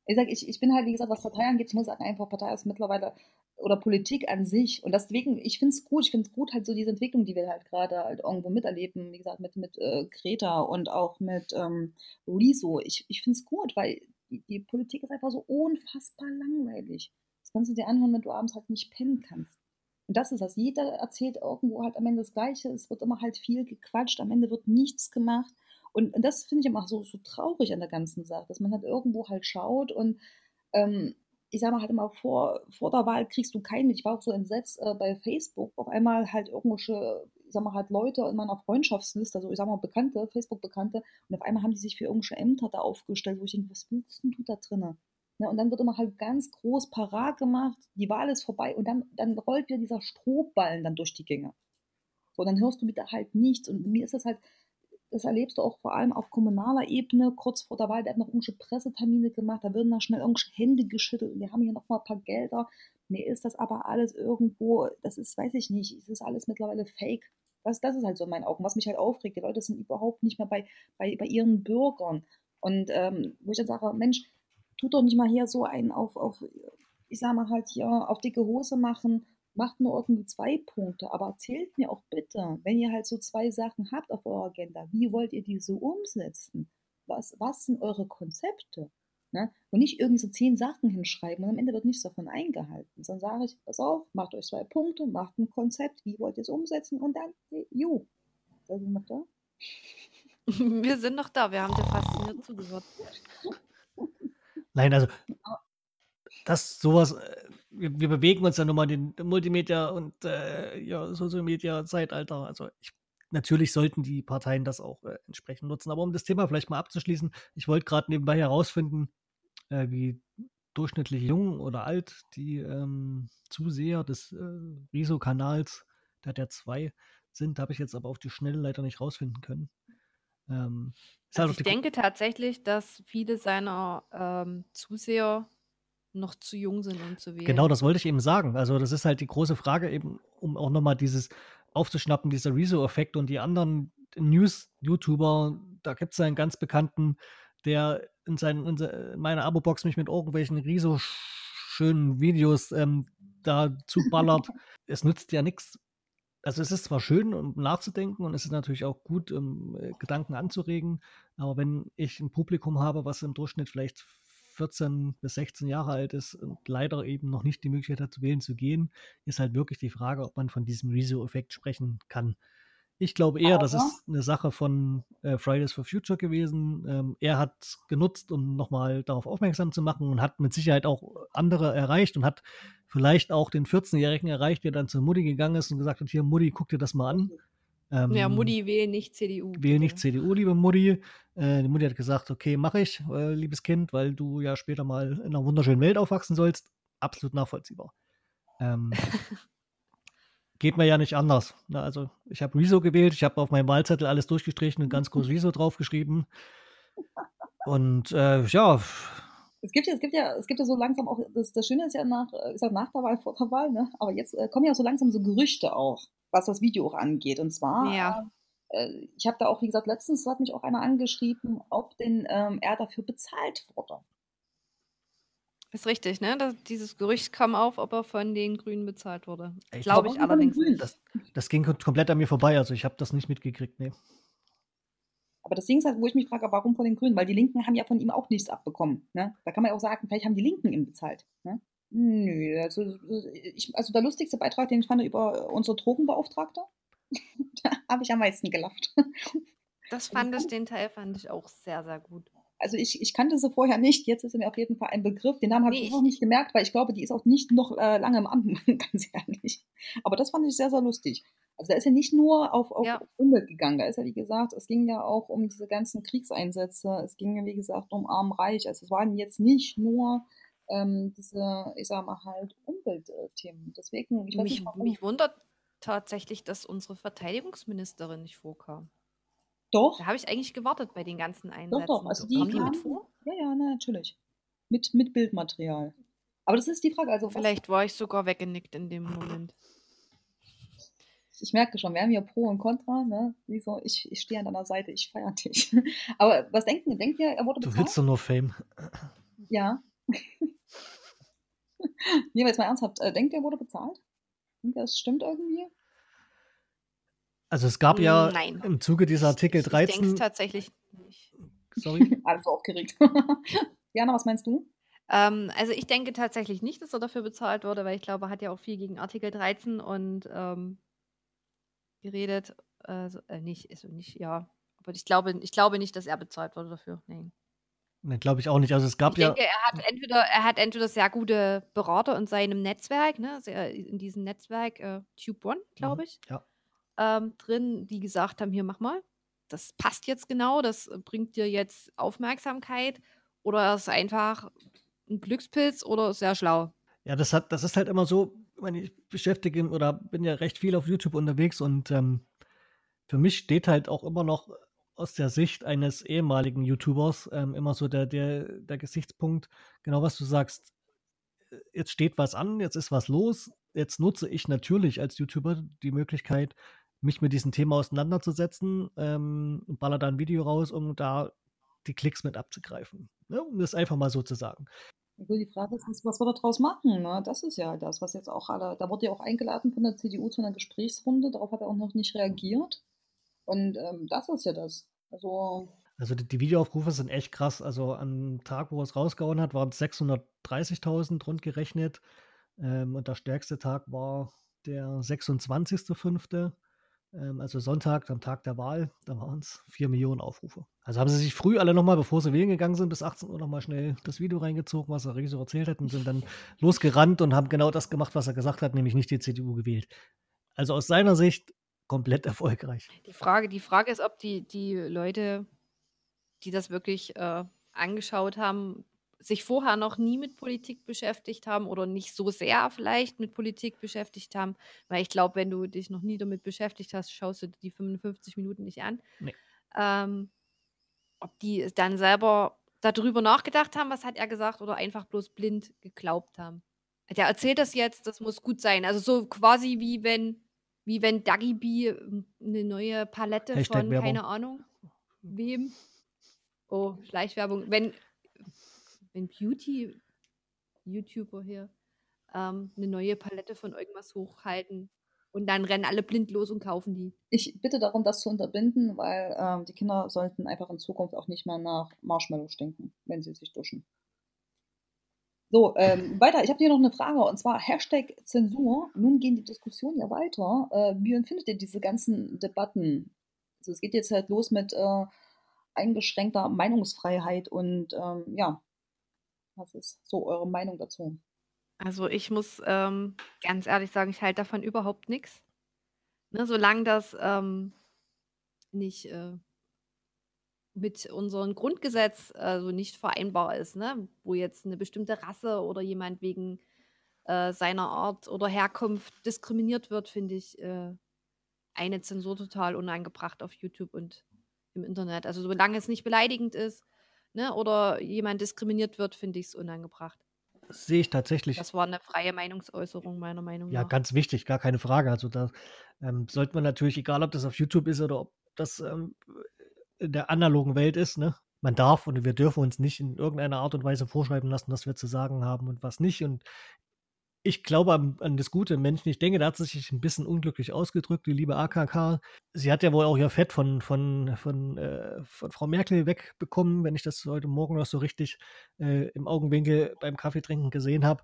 Ich sage, ich, ich bin halt, wie gesagt, was Partei angeht, ich muss sagen, einfach Partei ist mittlerweile oder Politik an sich. Und deswegen, ich finde es gut, ich finde es gut, halt so diese Entwicklung, die wir halt gerade halt irgendwo miterleben, wie gesagt, mit, mit äh, Greta und auch mit ähm, Rezo. Ich, ich finde es gut, weil die, die Politik ist einfach so unfassbar langweilig. Das kannst du dir anhören, wenn du abends halt nicht pennen kannst. Und das ist das. Jeder erzählt irgendwo halt am Ende das Gleiche. Es wird immer halt viel gequatscht. Am Ende wird nichts gemacht. Und, und das finde ich immer so, so traurig an der ganzen Sache, dass man halt irgendwo halt schaut und ähm, ich sage mal halt immer, vor, vor der Wahl kriegst du keinen mit. Ich war auch so entsetzt äh, bei Facebook. Auf einmal halt irgendwelche, ich sag mal halt Leute in meiner Freundschaftsliste, also ich sag mal Bekannte, Facebook-Bekannte, und auf einmal haben die sich für irgendwelche Ämter da aufgestellt, wo ich denke, was willst denn du da drinnen? Ne, und dann wird immer halt ganz groß parat gemacht, die Wahl ist vorbei und dann, dann rollt wieder dieser Strohballen dann durch die Gänge. So, dann hörst du wieder halt nichts. Und mir ist das halt, das erlebst du auch vor allem auf kommunaler Ebene. Kurz vor der Wahl werden noch irgendwelche Pressetermine gemacht, da werden noch schnell irgendwelche Hände geschüttelt. Wir haben hier noch mal ein paar Gelder. Mir ist das aber alles irgendwo, das ist, weiß ich nicht, es ist alles mittlerweile fake. Das, das ist halt so in meinen Augen, was mich halt aufregt. Die Leute sind überhaupt nicht mehr bei, bei, bei ihren Bürgern. Und ähm, wo ich dann sage, Mensch, tut doch nicht mal hier so einen auf, auf ich sag mal halt hier, auf dicke Hose machen macht nur irgendwie zwei Punkte, aber erzählt mir auch bitte, wenn ihr halt so zwei Sachen habt auf eurer Agenda, wie wollt ihr die so umsetzen? Was, was sind eure Konzepte? Ne? Und nicht irgendwie so zehn Sachen hinschreiben und am Ende wird nichts davon eingehalten. Sondern sage ich, pass auf, macht euch zwei Punkte, macht ein Konzept, wie wollt ihr es umsetzen und dann, jo. Seid ihr noch da? Wir sind noch da, wir haben dir fasziniert zugehört. Nein, also das sowas, äh, wir, wir bewegen uns ja nun mal in den Multimedia und äh, ja, Social Media Zeitalter. Also ich, natürlich sollten die Parteien das auch äh, entsprechend nutzen. Aber um das Thema vielleicht mal abzuschließen, ich wollte gerade nebenbei herausfinden, äh, wie durchschnittlich jung oder alt die ähm, Zuseher des äh, Riso-Kanals, der hat ja zwei, sind. Habe ich jetzt aber auf die Schnelle leider nicht rausfinden können. Ähm, also halt ich denke tatsächlich, dass viele seiner ähm, Zuseher noch zu jung sind, um zu wählen. Genau, das wollte ich eben sagen. Also das ist halt die große Frage, eben, um auch nochmal dieses aufzuschnappen, dieser Rezo-Effekt und die anderen News-YouTuber, da gibt es einen ganz bekannten, der in, seinen, in meiner Abo-Box mich mit irgendwelchen Riso schönen Videos ähm, da zuballert. es nützt ja nichts. Also es ist zwar schön, um nachzudenken und es ist natürlich auch gut, um äh, Gedanken anzuregen, aber wenn ich ein Publikum habe, was im Durchschnitt vielleicht 14 bis 16 Jahre alt ist und leider eben noch nicht die Möglichkeit hat, zu wählen zu gehen, ist halt wirklich die Frage, ob man von diesem Rezo-Effekt sprechen kann. Ich glaube eher, das ist eine Sache von äh, Fridays for Future gewesen. Ähm, er hat genutzt, um nochmal darauf aufmerksam zu machen und hat mit Sicherheit auch andere erreicht und hat vielleicht auch den 14-Jährigen erreicht, der dann zur Mutti gegangen ist und gesagt hat, hier Mutti, guck dir das mal an. Ähm, ja, Mutti, wähle nicht CDU. Wähle nicht CDU, liebe Mutti. Äh, die Mutti hat gesagt, okay, mache ich, äh, liebes Kind, weil du ja später mal in einer wunderschönen Welt aufwachsen sollst. Absolut nachvollziehbar. Ähm, geht mir ja nicht anders. Ne? Also ich habe Rezo gewählt, ich habe auf meinem Wahlzettel alles durchgestrichen und ganz groß Rezo draufgeschrieben. Und äh, ja. Es gibt ja, es gibt ja, es gibt ja so langsam auch, das, das Schöne ist ja nach, ist ja nach der Wahl, vor der Wahl, ne? Aber jetzt äh, kommen ja so langsam so Gerüchte auch was das Video auch angeht. Und zwar, ja. äh, ich habe da auch, wie gesagt, letztens hat mich auch einer angeschrieben, ob denn ähm, er dafür bezahlt wurde. Ist richtig, ne? Das, dieses Gerücht kam auf, ob er von den Grünen bezahlt wurde. Glaube ich allerdings nicht. Das, das, ging komplett an mir vorbei, also ich habe das nicht mitgekriegt, nee. Aber das Ding ist halt, wo ich mich frage, warum von den Grünen? Weil die Linken haben ja von ihm auch nichts abbekommen. Ne? Da kann man ja auch sagen, vielleicht haben die Linken ihn bezahlt. Ne? Nö, also, ich, also der lustigste Beitrag, den ich fand über unsere Drogenbeauftragte, da habe ich am meisten gelacht. Das fand ich, den Teil fand ich auch sehr, sehr gut. Also ich, ich kannte sie vorher nicht, jetzt ist mir auf jeden Fall ein Begriff. Den Namen habe nee, ich auch nicht gemerkt, weil ich glaube, die ist auch nicht noch äh, lange im Amt, ganz ehrlich. Aber das fand ich sehr, sehr lustig. Also da ist ja nicht nur auf, auf ja. Umwelt gegangen, da ist ja, wie gesagt, es ging ja auch um diese ganzen Kriegseinsätze, es ging ja, wie gesagt, um Arm-Reich. Also es waren jetzt nicht nur ähm, diese, ich sag mal halt, Umweltthemen. Deswegen, ich weiß mich, nicht, mich wundert tatsächlich, dass unsere Verteidigungsministerin nicht vorkam. Doch. Da habe ich eigentlich gewartet bei den ganzen Einsätzen. Doch, doch. Also die, Haben die mit vor? Ja, ja, na, natürlich. Mit, mit Bildmaterial. Aber das ist die Frage. Also Vielleicht war ich sogar weggenickt in dem Moment. Ich merke schon, wir haben hier Pro und Contra. Ne? Wieso? Ich, ich stehe an deiner Seite, ich feiere dich. Aber was denkt ihr? Denkt ihr, er wurde bezahlt? Du willst doch nur Fame. Ja. nee, aber jetzt mal ernsthaft, äh, denkt ihr, wurde bezahlt? Denkt ihr, das stimmt irgendwie? Also es gab ja Nein. im Zuge dieser Artikel 13. Ich denke tatsächlich nicht. Sorry. Alles so aufgeregt. Jana, was meinst du? Ähm, also ich denke tatsächlich nicht, dass er dafür bezahlt wurde, weil ich glaube, er hat ja auch viel gegen Artikel 13 und ähm, geredet. Also, äh, nicht, also nicht, ja. Aber ich glaube, ich glaube nicht, dass er bezahlt wurde dafür. Nein. Ne, glaube ich auch nicht. Also es gab ich ja. denke, er hat entweder, er hat entweder sehr gute Berater in seinem Netzwerk, ne, in diesem Netzwerk äh, Tube One, glaube mhm, ich, ja. ähm, drin, die gesagt haben: Hier, mach mal. Das passt jetzt genau, das bringt dir jetzt Aufmerksamkeit. Oder er ist einfach ein Glückspilz oder sehr schlau. Ja, das hat, das ist halt immer so, ich, meine, ich beschäftige oder bin ja recht viel auf YouTube unterwegs und ähm, für mich steht halt auch immer noch aus der Sicht eines ehemaligen YouTubers ähm, immer so der, der, der Gesichtspunkt, genau was du sagst. Äh, jetzt steht was an, jetzt ist was los. Jetzt nutze ich natürlich als YouTuber die Möglichkeit, mich mit diesem Thema auseinanderzusetzen ähm, und baller da ein Video raus, um da die Klicks mit abzugreifen. Ne? Um das einfach mal so zu sagen. Die Frage ist, was wir da draus machen? Ne? Das ist ja das, was jetzt auch alle, da wurde ja auch eingeladen von der CDU zu einer Gesprächsrunde, darauf hat er auch noch nicht reagiert. Und ähm, das ist ja das. Also. Also die, die, Videoaufrufe sind echt krass. Also am Tag, wo es rausgehauen hat, waren es 630.000 rund gerechnet. Ähm, und der stärkste Tag war der 26.05. ähm, also Sonntag, am Tag der Wahl, da waren es 4 Millionen Aufrufe. Also haben sie sich früh alle nochmal, bevor sie wählen gegangen sind, bis 18 Uhr nochmal schnell das Video reingezogen, was der Regisseur erzählt hat, und sind dann losgerannt und haben genau das gemacht, was er gesagt hat, nämlich nicht die CDU gewählt. Also aus seiner Sicht komplett erfolgreich. Die Frage, die Frage ist, ob die, die Leute, die das wirklich äh, angeschaut haben, sich vorher noch nie mit Politik beschäftigt haben oder nicht so sehr vielleicht mit Politik beschäftigt haben. Weil ich glaube, wenn du dich noch nie damit beschäftigt hast, schaust du die 55 Minuten nicht an. Nee. Ähm, ob die dann selber darüber nachgedacht haben, was hat er gesagt, oder einfach bloß blind geglaubt haben. Der erzählt das jetzt, das muss gut sein. Also so quasi wie wenn, wie wenn Dagi B eine neue Palette Hashtag von, Werbung. keine Ahnung, wem. Oh, Schleichwerbung. Wenn, wenn Beauty-YouTuber hier ähm, eine neue Palette von irgendwas hochhalten und dann rennen alle blind los und kaufen die. Ich bitte darum, das zu unterbinden, weil ähm, die Kinder sollten einfach in Zukunft auch nicht mehr nach Marshmallow stinken, wenn sie sich duschen. So, ähm, weiter. Ich habe hier noch eine Frage und zwar Hashtag Zensur. Nun gehen die Diskussionen ja weiter. Äh, wie empfindet ihr diese ganzen Debatten? Also es geht jetzt halt los mit äh, eingeschränkter Meinungsfreiheit und ähm, ja, was ist so eure Meinung dazu? Also ich muss ähm, ganz ehrlich sagen, ich halte davon überhaupt nichts. Ne, solange das ähm, nicht äh, mit unserem Grundgesetz also nicht vereinbar ist, ne? wo jetzt eine bestimmte Rasse oder jemand wegen äh, seiner Art oder Herkunft diskriminiert wird, finde ich äh, eine Zensur total unangebracht auf YouTube und im Internet. Also solange es nicht beleidigend ist, ne, oder jemand diskriminiert wird, finde ich es unangebracht. Das sehe ich tatsächlich. Das war eine freie Meinungsäußerung, meiner Meinung ja, nach. Ja, ganz wichtig, gar keine Frage. Also da ähm, sollte man natürlich, egal ob das auf YouTube ist oder ob das ähm, in der analogen Welt ist, ne? Man darf und wir dürfen uns nicht in irgendeiner Art und Weise vorschreiben lassen, was wir zu sagen haben und was nicht. Und ich glaube an, an, das gute Menschen. Ich denke, da hat sie sich ein bisschen unglücklich ausgedrückt, die liebe AKK. Sie hat ja wohl auch ihr Fett von, von, von, äh, von Frau Merkel wegbekommen, wenn ich das heute Morgen noch so richtig äh, im Augenwinkel beim Kaffeetrinken gesehen habe.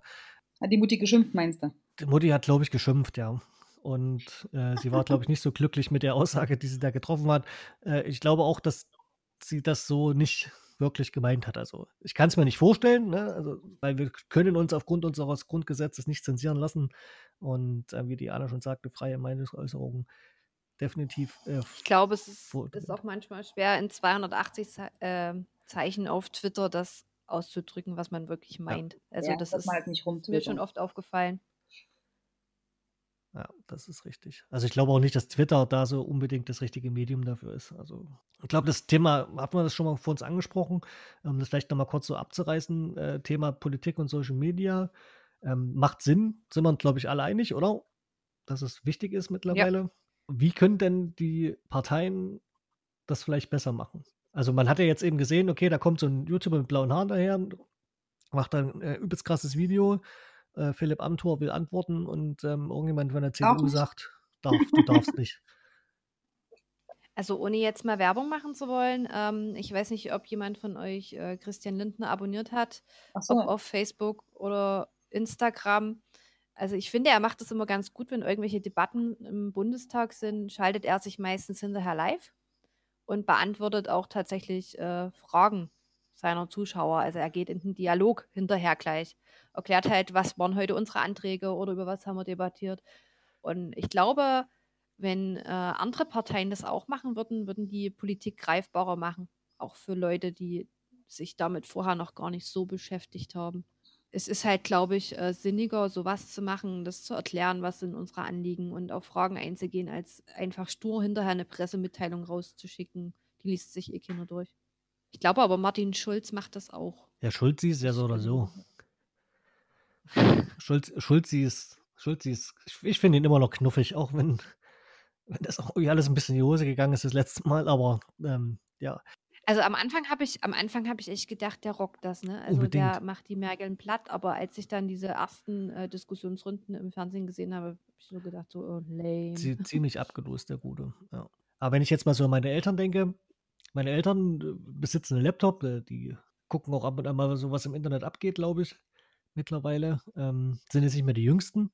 Hat die Mutti geschimpft, meinst du? Die Mutti hat, glaube ich, geschimpft, ja. Und äh, sie war, glaube ich, nicht so glücklich mit der Aussage, die sie da getroffen hat. Äh, ich glaube auch, dass sie das so nicht wirklich gemeint hat. Also ich kann es mir nicht vorstellen, ne? also, weil wir können uns aufgrund unseres Grundgesetzes nicht zensieren lassen. Und äh, wie die Anna schon sagte, freie Meinungsäußerung definitiv. Äh, ich glaube, es ist, ist, auch manchmal schwer, in 280 äh, Zeichen auf Twitter das auszudrücken, was man wirklich meint. Ja. Also ja, das, das ist halt mir schon oft aufgefallen. Ja, das ist richtig. Also ich glaube auch nicht, dass Twitter da so unbedingt das richtige Medium dafür ist. Also ich glaube, das Thema, hatten wir das schon mal vor uns angesprochen, um das vielleicht nochmal kurz so abzureißen, äh, Thema Politik und Social Media. Ähm, macht Sinn, sind wir uns, glaube ich, alle einig, oder? Dass es wichtig ist mittlerweile. Ja. Wie können denn die Parteien das vielleicht besser machen? Also man hat ja jetzt eben gesehen, okay, da kommt so ein YouTuber mit blauen Haaren daher, macht dann ein äh, übelst krasses Video, äh, Philipp Amthor will antworten und ähm, irgendjemand von der CDU sagt, darf, du darfst nicht. Also ohne jetzt mal Werbung machen zu wollen, ähm, ich weiß nicht, ob jemand von euch äh, Christian Lindner abonniert hat, so. ob auf Facebook oder Instagram. Also ich finde, er macht das immer ganz gut, wenn irgendwelche Debatten im Bundestag sind, schaltet er sich meistens hinterher live und beantwortet auch tatsächlich äh, Fragen seiner Zuschauer. Also er geht in den Dialog hinterher gleich, erklärt halt, was waren heute unsere Anträge oder über was haben wir debattiert. Und ich glaube, wenn äh, andere Parteien das auch machen würden, würden die Politik greifbarer machen. Auch für Leute, die sich damit vorher noch gar nicht so beschäftigt haben. Es ist halt, glaube ich, äh, sinniger, sowas zu machen, das zu erklären, was sind unsere Anliegen und auf Fragen einzugehen, als einfach stur hinterher eine Pressemitteilung rauszuschicken. Die liest sich eh keiner durch. Ich glaube aber, Martin Schulz macht das auch. Ja, Schulz ist ja so oder so. Schulz, Schulz ist, Schulz ist, ich, ich finde ihn immer noch knuffig, auch wenn, wenn das auch alles ein bisschen in die Hose gegangen ist das letzte Mal, aber ähm, ja. Also am Anfang habe ich, am Anfang habe ich echt gedacht, der rockt das, ne? Also Unbedingt. der macht die Mergeln platt, aber als ich dann diese ersten äh, Diskussionsrunden im Fernsehen gesehen habe, habe ich so gedacht, so oh, lame. ziemlich abgelost, der Gute. Ja. Aber wenn ich jetzt mal so an meine Eltern denke, meine Eltern äh, besitzen einen Laptop, äh, die gucken auch ab und an mal so, was im Internet abgeht, glaube ich, mittlerweile. Ähm, sind jetzt nicht mehr die Jüngsten.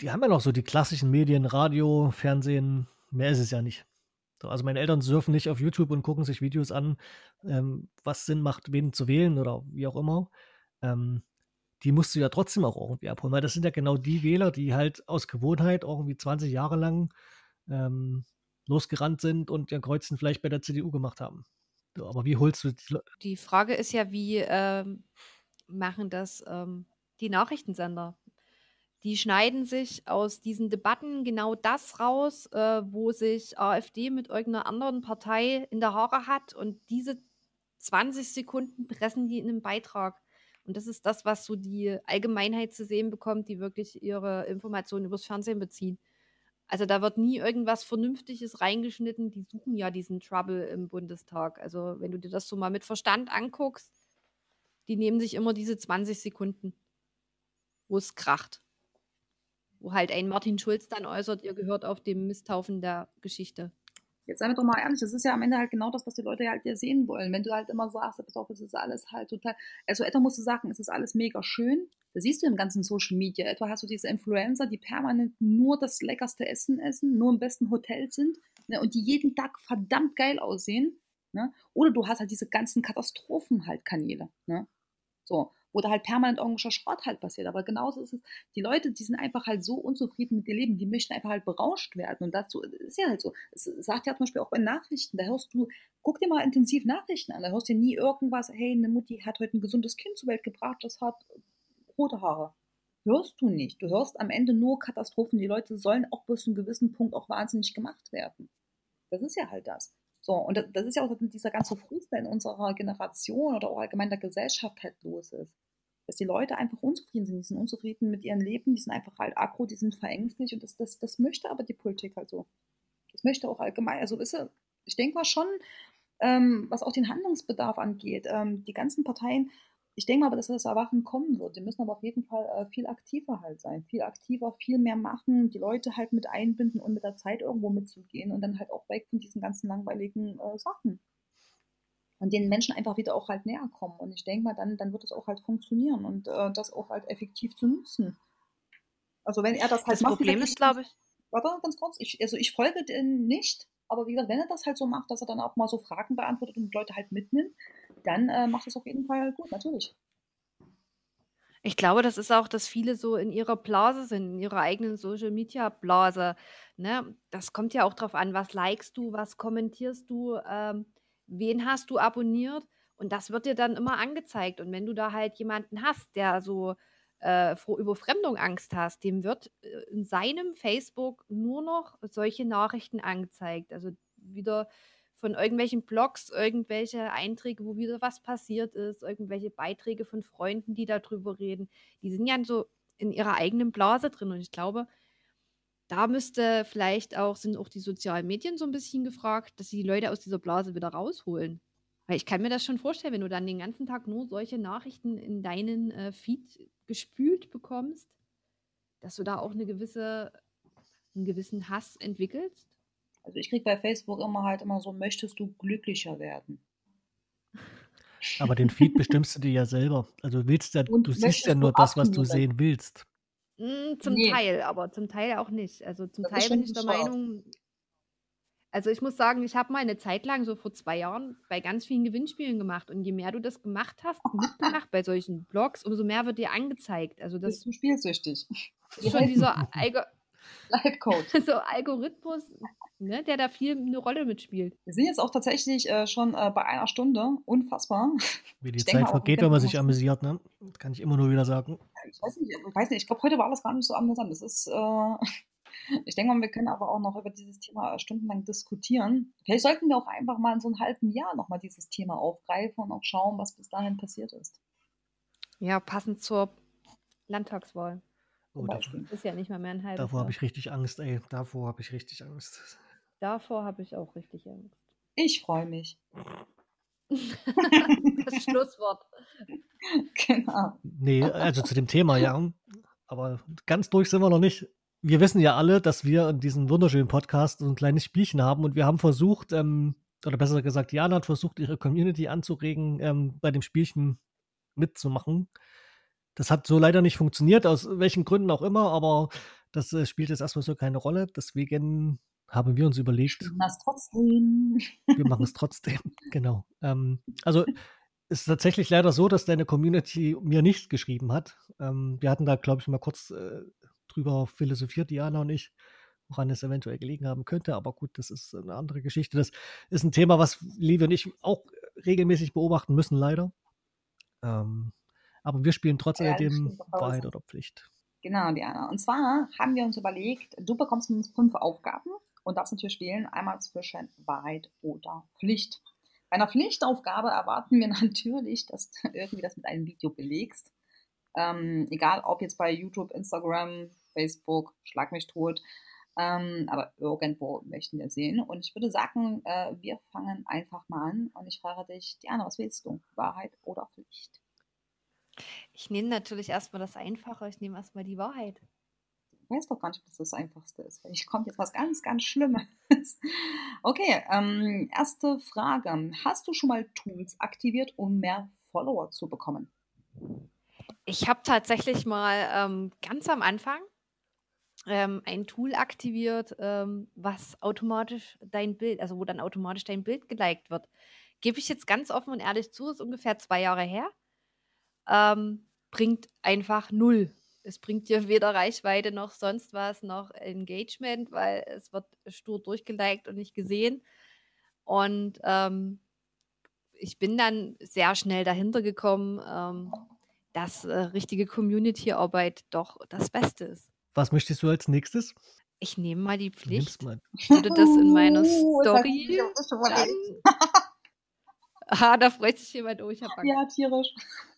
Die haben ja noch so die klassischen Medien, Radio, Fernsehen, Mehr ist es ja nicht. So, also meine Eltern surfen nicht auf YouTube und gucken sich Videos an, ähm, was Sinn macht, wen zu wählen oder wie auch immer. Ähm, die musst du ja trotzdem auch irgendwie abholen, weil das sind ja genau die Wähler, die halt aus Gewohnheit irgendwie 20 Jahre lang ähm, losgerannt sind und ihr Kreuzen vielleicht bei der CDU gemacht haben. So, aber wie holst du die, die Frage ist ja, wie ähm, machen das ähm, die Nachrichtensender? Die schneiden sich aus diesen Debatten genau das raus, äh, wo sich AfD mit irgendeiner anderen Partei in der Haare hat und diese 20 Sekunden pressen die in einen Beitrag. Und das ist das, was so die Allgemeinheit zu sehen bekommt, die wirklich ihre Informationen übers Fernsehen beziehen. Also da wird nie irgendwas Vernünftiges reingeschnitten. Die suchen ja diesen Trouble im Bundestag. Also wenn du dir das so mal mit Verstand anguckst, die nehmen sich immer diese 20 Sekunden, wo es kracht. Wo halt ein Martin Schulz dann äußert, ihr gehört auf dem Misthaufen der Geschichte. Jetzt seien wir doch mal ehrlich, das ist ja am Ende halt genau das, was die Leute halt ja sehen wollen. Wenn du halt immer sagst, es ist alles halt total, also etwa musst du sagen, es ist alles mega schön. Das siehst du im ganzen Social Media. Etwa hast du diese Influencer, die permanent nur das leckerste Essen essen, nur im besten Hotel sind ne, und die jeden Tag verdammt geil aussehen. Ne? Oder du hast halt diese ganzen Katastrophen halt Kanäle. Ne? So wo da halt permanent irgendwelcher Schrott halt passiert. Aber genauso ist es, die Leute, die sind einfach halt so unzufrieden mit ihr Leben, die möchten einfach halt berauscht werden. Und dazu ist ja halt so. Es sagt ja zum Beispiel auch bei Nachrichten, da hörst du, guck dir mal intensiv Nachrichten an, da hörst du nie irgendwas, hey, eine Mutti hat heute ein gesundes Kind zur Welt gebracht, das hat rote Haare. Hörst du nicht. Du hörst am Ende nur Katastrophen. Die Leute sollen auch bis zu einem gewissen Punkt auch wahnsinnig gemacht werden. Das ist ja halt das. So, und das ist ja auch dieser ganze der in unserer Generation oder auch allgemein der Gesellschaft halt los ist dass die Leute einfach unzufrieden sind. Die sind unzufrieden mit ihrem Leben, die sind einfach halt aggro, die sind verängstigt und das, das, das möchte aber die Politik halt so. Das möchte auch allgemein, also ist, ich denke mal schon, ähm, was auch den Handlungsbedarf angeht, ähm, die ganzen Parteien, ich denke mal aber, dass das Erwachen kommen wird. Die müssen aber auf jeden Fall äh, viel aktiver halt sein, viel aktiver, viel mehr machen, die Leute halt mit einbinden und mit der Zeit irgendwo mitzugehen und dann halt auch weg von diesen ganzen langweiligen äh, Sachen und den Menschen einfach wieder auch halt näher kommen. Und ich denke mal, dann, dann wird es auch halt funktionieren und äh, das auch halt effektiv zu nutzen. Also wenn er das halt das macht. Das Problem ist, glaube ich. Warte, ganz kurz. Ich, also ich folge den nicht, aber wie gesagt, wenn er das halt so macht, dass er dann auch mal so Fragen beantwortet und Leute halt mitnimmt, dann äh, macht es auf jeden Fall gut, natürlich. Ich glaube, das ist auch, dass viele so in ihrer Blase sind, in ihrer eigenen Social Media Blase. Ne? Das kommt ja auch darauf an, was likest du, was kommentierst du. Ähm, wen hast du abonniert und das wird dir dann immer angezeigt. Und wenn du da halt jemanden hast, der so äh, vor Überfremdung Angst hast, dem wird äh, in seinem Facebook nur noch solche Nachrichten angezeigt. Also wieder von irgendwelchen Blogs, irgendwelche Einträge, wo wieder was passiert ist, irgendwelche Beiträge von Freunden, die darüber reden. Die sind ja so in ihrer eigenen Blase drin. Und ich glaube, da müsste vielleicht auch, sind auch die sozialen Medien so ein bisschen gefragt, dass sie die Leute aus dieser Blase wieder rausholen. Weil ich kann mir das schon vorstellen, wenn du dann den ganzen Tag nur solche Nachrichten in deinen äh, Feed gespült bekommst, dass du da auch eine gewisse, einen gewissen Hass entwickelst. Also ich kriege bei Facebook immer halt immer so, möchtest du glücklicher werden? Aber den Feed bestimmst du dir ja selber. Also willst ja, du siehst ja nur das, was du sehen willst. Hm, zum Ne. Teil, aber zum Teil auch nicht. Also, zum Das Teil bin ich der Meinung also, ich muss sagen, ich habe mal eine Zeit lang, so vor zwei Jahren, bei ganz vielen Gewinnspielen gemacht und je mehr du das gemacht hast mitgemacht bei solchen Blogs, umso mehr wird dir angezeigt. Also, das Bist du spielsüchtig? ist schon dieser Algo Live-Coach. so Algorithmus, ne, der da viel eine Rolle mitspielt. Wir sind jetzt auch tatsächlich äh, schon äh, bei einer Stunde. Unfassbar. Wie die Ich Zeit vergeht, wenn man sich amüsiert, ne? Das kann ich immer nur wieder sagen. Ich weiß nicht, ich weiß nicht, ich glaube, heute war das gar nicht so amüsant. Das ist, äh, ich denke mal, wir können aber auch noch über dieses Thema stundenlang diskutieren. Vielleicht sollten wir auch einfach mal in so einem halben Jahr nochmal dieses Thema aufgreifen und auch schauen, was bis dahin passiert ist. Ja, passend zur Landtagswahl. Oh, davor, ist ja nicht mal mehr ein halbes Davor habe ich richtig Angst, ey. Davor habe ich richtig Angst. Davor habe ich auch richtig Angst. Ich freue mich. das Schlusswort. Genau. Nee, also zu dem Thema, ja. Aber ganz durch sind wir noch nicht. Wir wissen ja alle, dass wir in diesem wunderschönen Podcast so ein kleines Spielchen haben und wir haben versucht, ähm, oder besser gesagt, Jana hat versucht, ihre Community anzuregen, ähm, bei dem Spielchen mitzumachen. Das hat so leider nicht funktioniert, aus welchen Gründen auch immer, aber das äh, spielt jetzt erstmal so keine Rolle. Deswegen haben wir uns überlegt. Wir machen es trotzdem. Wir machen es trotzdem, genau. Ähm, also es ist tatsächlich leider so, dass deine Community mir nichts geschrieben hat. Ähm, wir hatten da, glaube ich, mal kurz äh, drüber philosophiert, Diana und ich, woran es eventuell gelegen haben könnte. Aber gut, das ist eine andere Geschichte. Das ist ein Thema, was Levi und ich auch regelmäßig beobachten müssen, leider. Ähm, aber wir spielen trotz Ja, alledem Wahrheit oder Pflicht. Genau, Diana. Und zwar haben wir uns überlegt, du bekommst uns fünf Aufgaben und darfst natürlich wählen, einmal zwischen Wahrheit oder Pflicht. Bei einer Pflichtaufgabe erwarten wir natürlich, dass du irgendwie das mit einem Video belegst. Ähm, egal ob jetzt bei YouTube, Instagram, Facebook, schlag mich tot. Ähm, aber irgendwo möchten wir sehen. Und ich würde sagen, äh, wir fangen einfach mal an. Und ich frage dich, Diana, was willst du? Wahrheit oder Pflicht? Ich nehme natürlich erstmal das Einfache, ich nehme erstmal die Wahrheit. Ich weiß doch gar nicht, was das Einfachste ist. Vielleicht kommt jetzt was ganz, ganz Schlimmes. Okay, ähm, erste Frage. Hast du schon mal Tools aktiviert, um mehr Follower zu bekommen? Ich habe tatsächlich mal ähm, ganz am Anfang ähm, ein Tool aktiviert, ähm, was automatisch dein Bild, also wo dann automatisch dein Bild geliked wird. Gebe ich jetzt ganz offen und ehrlich zu, ist ungefähr zwei Jahre her. Ähm, bringt einfach null. Es bringt dir weder Reichweite noch sonst was, noch Engagement, weil es wird stur durchgeliked und nicht gesehen. Und ähm, ich bin dann sehr schnell dahinter gekommen, ähm, dass äh, richtige Community-Arbeit doch das Beste ist. Was möchtest du als nächstes? Ich nehme mal die Pflicht. mal. Ich würde das in meiner Uh, mich Story auf das schon dann. überlegt. Ah, da freut sich jemand. Oh, ich habe Angst. Ja, tierisch.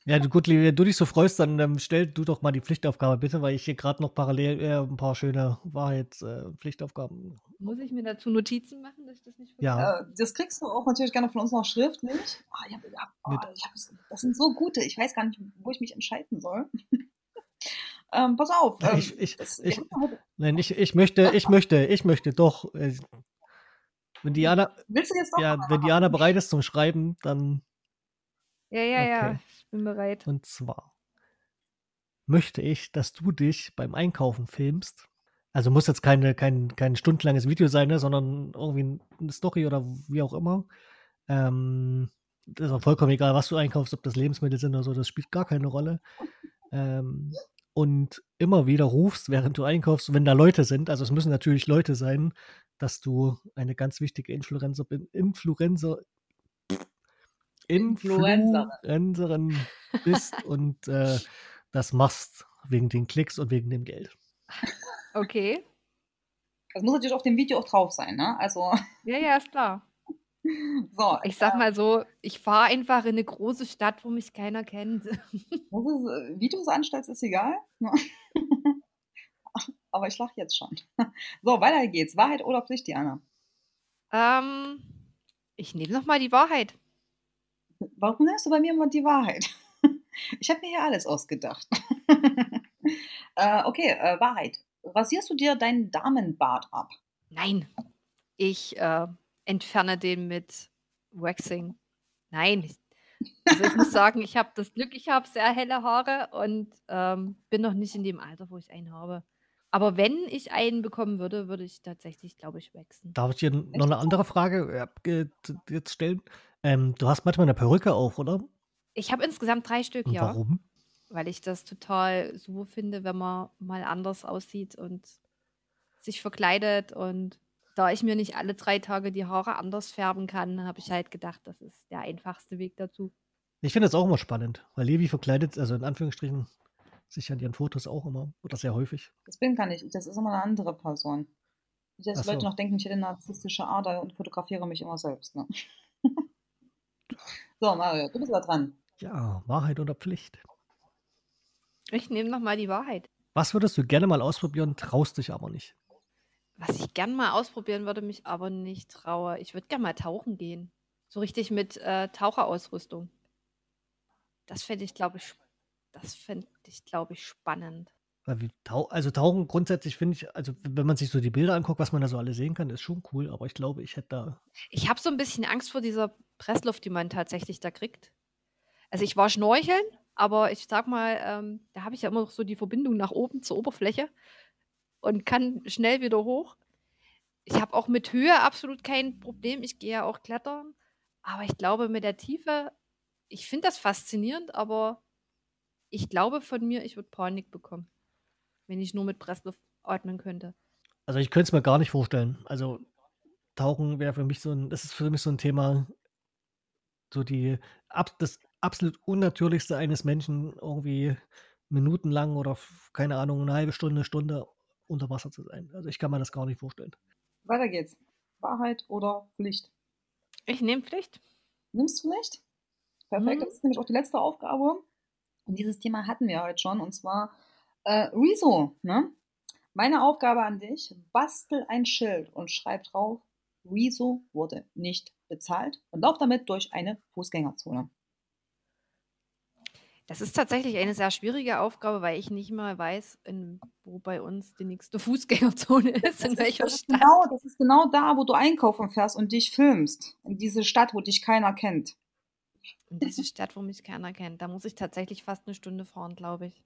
Ja, du, gut, wenn du dich so freust, dann ähm, stell du doch mal die Pflichtaufgabe bitte, weil ich hier gerade noch parallel äh, ein paar schöne Wahrheitspflichtaufgaben. Muss ich mir dazu Notizen machen, dass ich das nicht vergesse? ja, Äh, das kriegst du auch natürlich gerne von uns noch schriftlich. Ah, ich hab, ah, ich hab, das sind so gute. Ich weiß gar nicht, wo ich mich entscheiden soll. ähm, pass auf. Ähm, ich, ich, ich, nein, ich, ich möchte, ich möchte, ich möchte doch. Wenn Diana, willst du jetzt noch ja, wenn? Diana bereit ist zum Schreiben, dann Ja, ja, ja. okay. Ich bin bereit. Und zwar möchte ich, dass du dich beim Einkaufen filmst. Also muss jetzt keine, kein, kein stundenlanges Video sein, ne, sondern irgendwie eine Story oder wie auch immer. Ähm, das ist auch vollkommen egal, was du einkaufst, ob das Lebensmittel sind oder so, das spielt gar keine Rolle. Ähm, und immer wieder rufst, während du einkaufst, wenn da Leute sind, also es müssen natürlich Leute sein, dass du eine ganz wichtige Influencer, bin- Influencer, Influencerin. Influencerin bist und äh, das machst wegen den Klicks und wegen dem Geld. Okay. Das muss natürlich auf dem Video auch drauf sein, ne? Also, Ja, ja, ist klar. so. Ich sag mal so, ich fahre einfach in eine große Stadt, wo mich keiner kennt. Ist, äh, wie du es anstellst, ist egal. Aber ich lache jetzt schon. So, weiter geht's. Wahrheit oder Pflicht, Diana? ähm, ich nehme nochmal die Wahrheit. Warum nimmst du bei mir immer die Wahrheit? Ich habe mir hier alles ausgedacht. äh, okay, äh, Wahrheit. Rasierst du dir deinen Damenbart ab? Nein, ich äh, entferne den mit Waxing. Nein, ich, also ich muss sagen, ich habe das Glück, ich habe sehr helle Haare und ähm, bin noch nicht in dem Alter, wo ich einen habe. Aber wenn ich einen bekommen würde, würde ich tatsächlich, glaube ich, waxen. Darf ich dir noch eine andere Frage äh, jetzt stellen? Ähm, du hast manchmal eine Perücke auf, oder? Ich habe insgesamt drei Stück, Und ja. warum? Weil ich das total super finde, wenn man mal anders aussieht und sich verkleidet. Und da ich mir nicht alle drei Tage die Haare anders färben kann, habe ich halt gedacht, das ist der einfachste Weg dazu. Ich finde das auch immer spannend, weil Levi verkleidet, also in Anführungsstrichen, sich an ihren Fotos auch immer, oder sehr häufig. Das bin gar nicht ich, das ist immer eine andere Person. Nicht, dass die Leute so. noch denken, ich hätte eine narzisstische Ader und fotografiere mich immer selbst. Ne? so, Mario, du bist da dran. Ja, Wahrheit oder Pflicht. Ich nehme nochmal die Wahrheit. Was würdest du gerne mal ausprobieren, traust dich aber nicht? Was ich gern mal ausprobieren würde, mich aber nicht traue. Ich würde gern mal tauchen gehen. So richtig mit äh, Taucherausrüstung. Das fände ich, glaube ich, das fände ich, glaube ich, spannend. Also Tauchen grundsätzlich finde ich, also wenn man sich so die Bilder anguckt, was man da so alle sehen kann, ist schon cool, aber ich glaube, ich hätte da. Ich habe so ein bisschen Angst vor dieser Pressluft, die man tatsächlich da kriegt. Also ich war schnorcheln, aber ich sag mal, ähm, da habe ich ja immer noch so die Verbindung nach oben zur Oberfläche und kann schnell wieder hoch. ich habe auch mit Höhe absolut kein Problem. Ich gehe ja auch klettern. Aber ich glaube, mit der Tiefe, ich finde das faszinierend, aber ich glaube von mir, ich würde Panik bekommen, wenn ich nur mit Pressluft atmen könnte. Also ich könnte es mir gar nicht vorstellen. Also Tauchen wäre für mich so ein, das ist für mich so ein Thema, so die, ab, das absolut Unnatürlichste eines Menschen, irgendwie minutenlang oder keine Ahnung, eine halbe Stunde, Stunde unter Wasser zu sein. Also ich kann mir das gar nicht vorstellen. Weiter geht's. Wahrheit oder Pflicht? Ich nehme Pflicht. Nimmst du Pflicht? Perfekt, Mhm. das ist nämlich auch die letzte Aufgabe. Und dieses Thema hatten wir heute schon, und zwar äh, Rezo. Ne? Meine Aufgabe an dich, bastel ein Schild und schreib drauf, Rezo wurde nicht bezahlt und lauf damit durch eine Fußgängerzone. Das ist tatsächlich eine sehr schwierige Aufgabe, weil ich nicht mal weiß, in, wo bei uns die nächste Fußgängerzone ist, in Das welcher das ist Stadt. Genau, das ist genau da, wo du einkaufen fährst und dich filmst. In diese Stadt, wo dich keiner kennt. Und diese Stadt, wo mich keiner kennt, da muss ich tatsächlich fast eine Stunde fahren, glaube ich.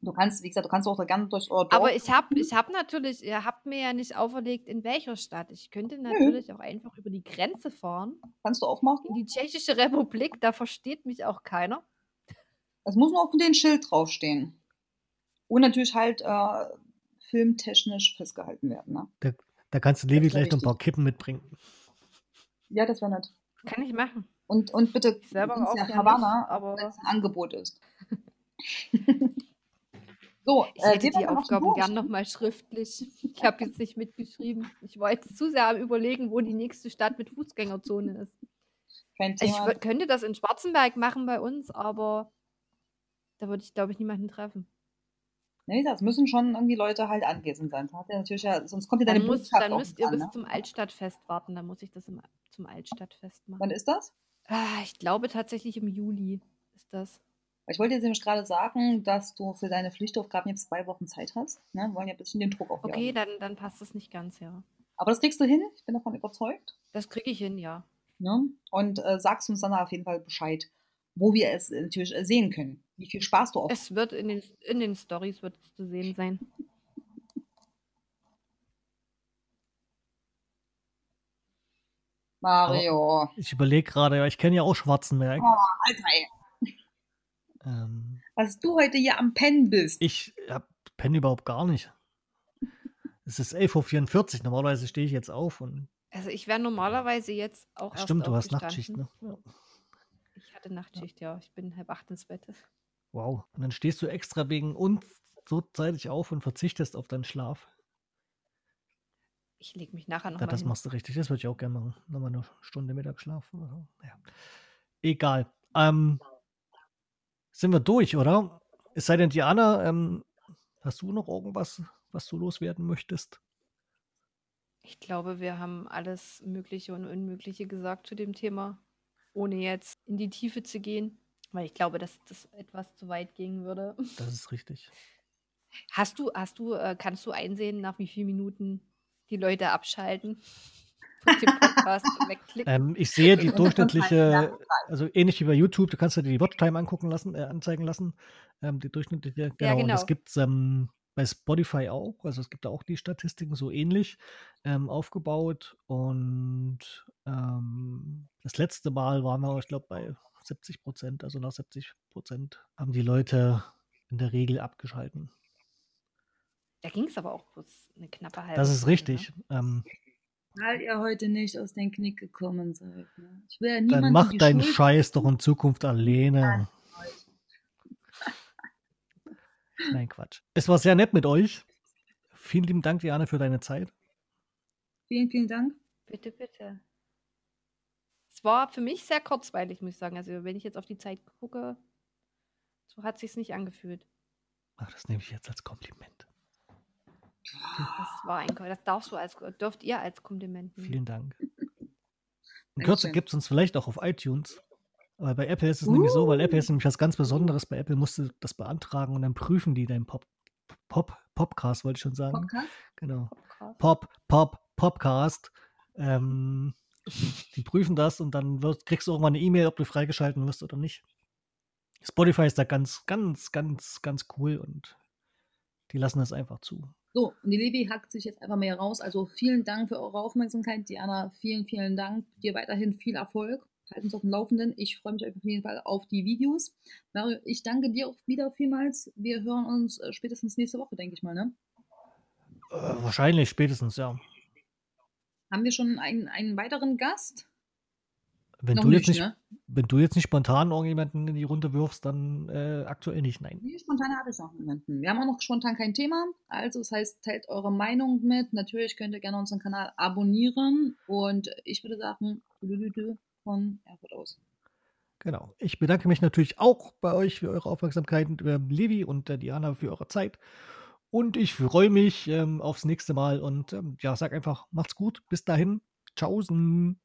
Du kannst, wie gesagt, du kannst auch da gerne durch euer Dorf. Aber ich habe ich hab natürlich, ihr habt mir ja nicht auferlegt, in welcher Stadt. Ich könnte natürlich auch einfach über die Grenze fahren, Kannst du auch machen. in die Tschechische Republik, da versteht mich auch keiner. Es muss nur auf dem Schild draufstehen. Und natürlich halt äh, filmtechnisch festgehalten werden. Ne? Da, da kannst du Levi gleich noch ein paar. Kippen mitbringen. Ja, das wäre nett. Kann ich machen. Und, und bitte, Ich selber auch ja ja Havanna, aber wenn es ein Angebot ist. so, ich äh, hätte wir die dann noch Aufgaben durch. gern nochmal schriftlich. Ich habe jetzt nicht mitgeschrieben. Ich war jetzt zu sehr am überlegen, wo die nächste Stadt mit Fußgängerzone ist. Kein Ich Thema. wür- könnte das in Schwarzenberg machen bei uns, aber da würde ich, glaube ich, niemanden treffen. Nee, das müssen schon irgendwie Leute halt anwesend sein. Ja natürlich ja, sonst kommt ja deine Dann, muss, Botschaft dann auch müsst ihr an, bis ne? zum Altstadtfest warten. Dann muss ich das im, zum Altstadtfest machen. Wann ist das? Ah, ich glaube tatsächlich im Juli ist das. Ich wollte jetzt nämlich gerade sagen, dass du für deine Pflichtaufgaben jetzt zwei Wochen Zeit hast. Ne? Wir wollen ja ein bisschen den Druck aufbauen. Okay, dann, dann passt das nicht ganz, ja. Aber das kriegst du hin. Ich bin davon überzeugt. Das kriege ich hin, ja. Ne? Und äh, sagst uns dann auf jeden Fall Bescheid, wo wir es natürlich sehen können. Wie viel Spaß du auch Es wird in den, in den Stories wird es zu sehen sein. Mario. Ich überlege gerade, ja, ich kenne ja auch Schwarzenberg. Oh, Alter, ey. Ähm, Was du heute hier am Pennen bist. ich hab, penne überhaupt gar nicht. Es ist 11.44 Uhr, normalerweise stehe ich jetzt auf und Also ich wäre normalerweise jetzt auch erst stimmt, du hast. Nachtschicht, ne? Ja. Ich hatte Nachtschicht, ja. Ich bin halb acht ins Bett. Wow. Und dann stehst du extra wegen uns so zeitig auf und verzichtest auf deinen Schlaf. Ich lege mich nachher Ja, nochmal das hin. machst du richtig, das würde ich auch gerne machen. Nochmal eine Stunde Mittagsschlaf oder so. Ja. Egal. Ähm, sind wir durch, oder? Es sei denn, Diana, ähm, hast du noch irgendwas, was du loswerden möchtest? Ich glaube, wir haben alles Mögliche und Unmögliche gesagt zu dem Thema, ohne jetzt in die Tiefe zu gehen, weil ich glaube, dass das etwas zu weit gehen würde. Das ist richtig. Hast du, hast du, äh, kannst du einsehen, nach wie vielen Minuten die Leute abschalten? Ähm, ich sehe die halt durchschnittliche, also ähnlich wie bei YouTube, du kannst dir die Watchtime angucken lassen, äh, anzeigen lassen. Ähm, die durchschnittliche, genau. Und das genau. gibt es ähm, bei Spotify auch. Also es gibt da auch die Statistiken so ähnlich ähm, aufgebaut. Und ähm, das letzte Mal waren wir, ich glaube, bei 70 Prozent. Also nach 70 Prozent haben die Leute in der Regel abgeschalten. Da ging es aber auch bloß eine knappe halbe Das ist Stunde, richtig. Ne? Ähm, Weil ihr heute nicht aus den Knick gekommen seid. Ne? Ich will ja dann niemandem mach deinen Schuld Scheiß doch in Zukunft alleine. Nein, Quatsch. Es war sehr nett mit euch. Vielen lieben Dank, Diana, für deine Zeit. Vielen, vielen Dank. Bitte, bitte. Es war für mich sehr kurzweilig, muss ich sagen. Also wenn ich jetzt auf die Zeit gucke, so hat sich's nicht angefühlt. Ach, das nehme ich jetzt als Kompliment. Das war ein, das darfst du als, dürft ihr als Kompliment nehmen. Vielen Dank. In. Kürze gibt es uns vielleicht auch auf iTunes. Aber bei Apple ist es nämlich so, weil Apple ist nämlich was ganz Besonderes. Bei Apple musst du das beantragen und dann prüfen die deinen Pop, Pop, Popcast, wollte ich schon sagen. Podcast? Genau. Podcast. Pop, Pop, Popcast. Ähm, die prüfen das und dann wirst, kriegst du auch mal eine E-Mail, ob du freigeschalten wirst oder nicht. Spotify ist da ganz, ganz, ganz, ganz cool und die lassen das einfach zu. So, und die Levi hackt sich jetzt einfach mehr raus. Also vielen Dank für eure Aufmerksamkeit. Diana, vielen, vielen Dank. Dir weiterhin viel Erfolg. Halten uns auf dem Laufenden. Ich freue mich auf jeden Fall auf die Videos. Mario, ich danke dir auch wieder vielmals. Wir hören uns äh, spätestens nächste Woche, denke ich mal, ne? Äh, wahrscheinlich spätestens, ja. Haben wir schon einen, einen weiteren Gast? Wenn du, jetzt nicht, ne? wenn du jetzt nicht spontan irgendjemanden in die Runde wirfst, dann äh, aktuell nicht, nein. Nee, spontan habe ich noch niemanden. Wir haben auch noch spontan kein Thema. Also, das heißt, teilt eure Meinung mit. Natürlich könnt ihr gerne unseren Kanal abonnieren. Und ich würde sagen, von Erfurt aus. Genau. Ich bedanke mich natürlich auch bei euch für eure Aufmerksamkeit, äh, Levi und äh, Diana für eure Zeit. Und ich freue mich ähm, aufs nächste Mal und ähm, ja, sag einfach, macht's gut. Bis dahin. Tschaußen.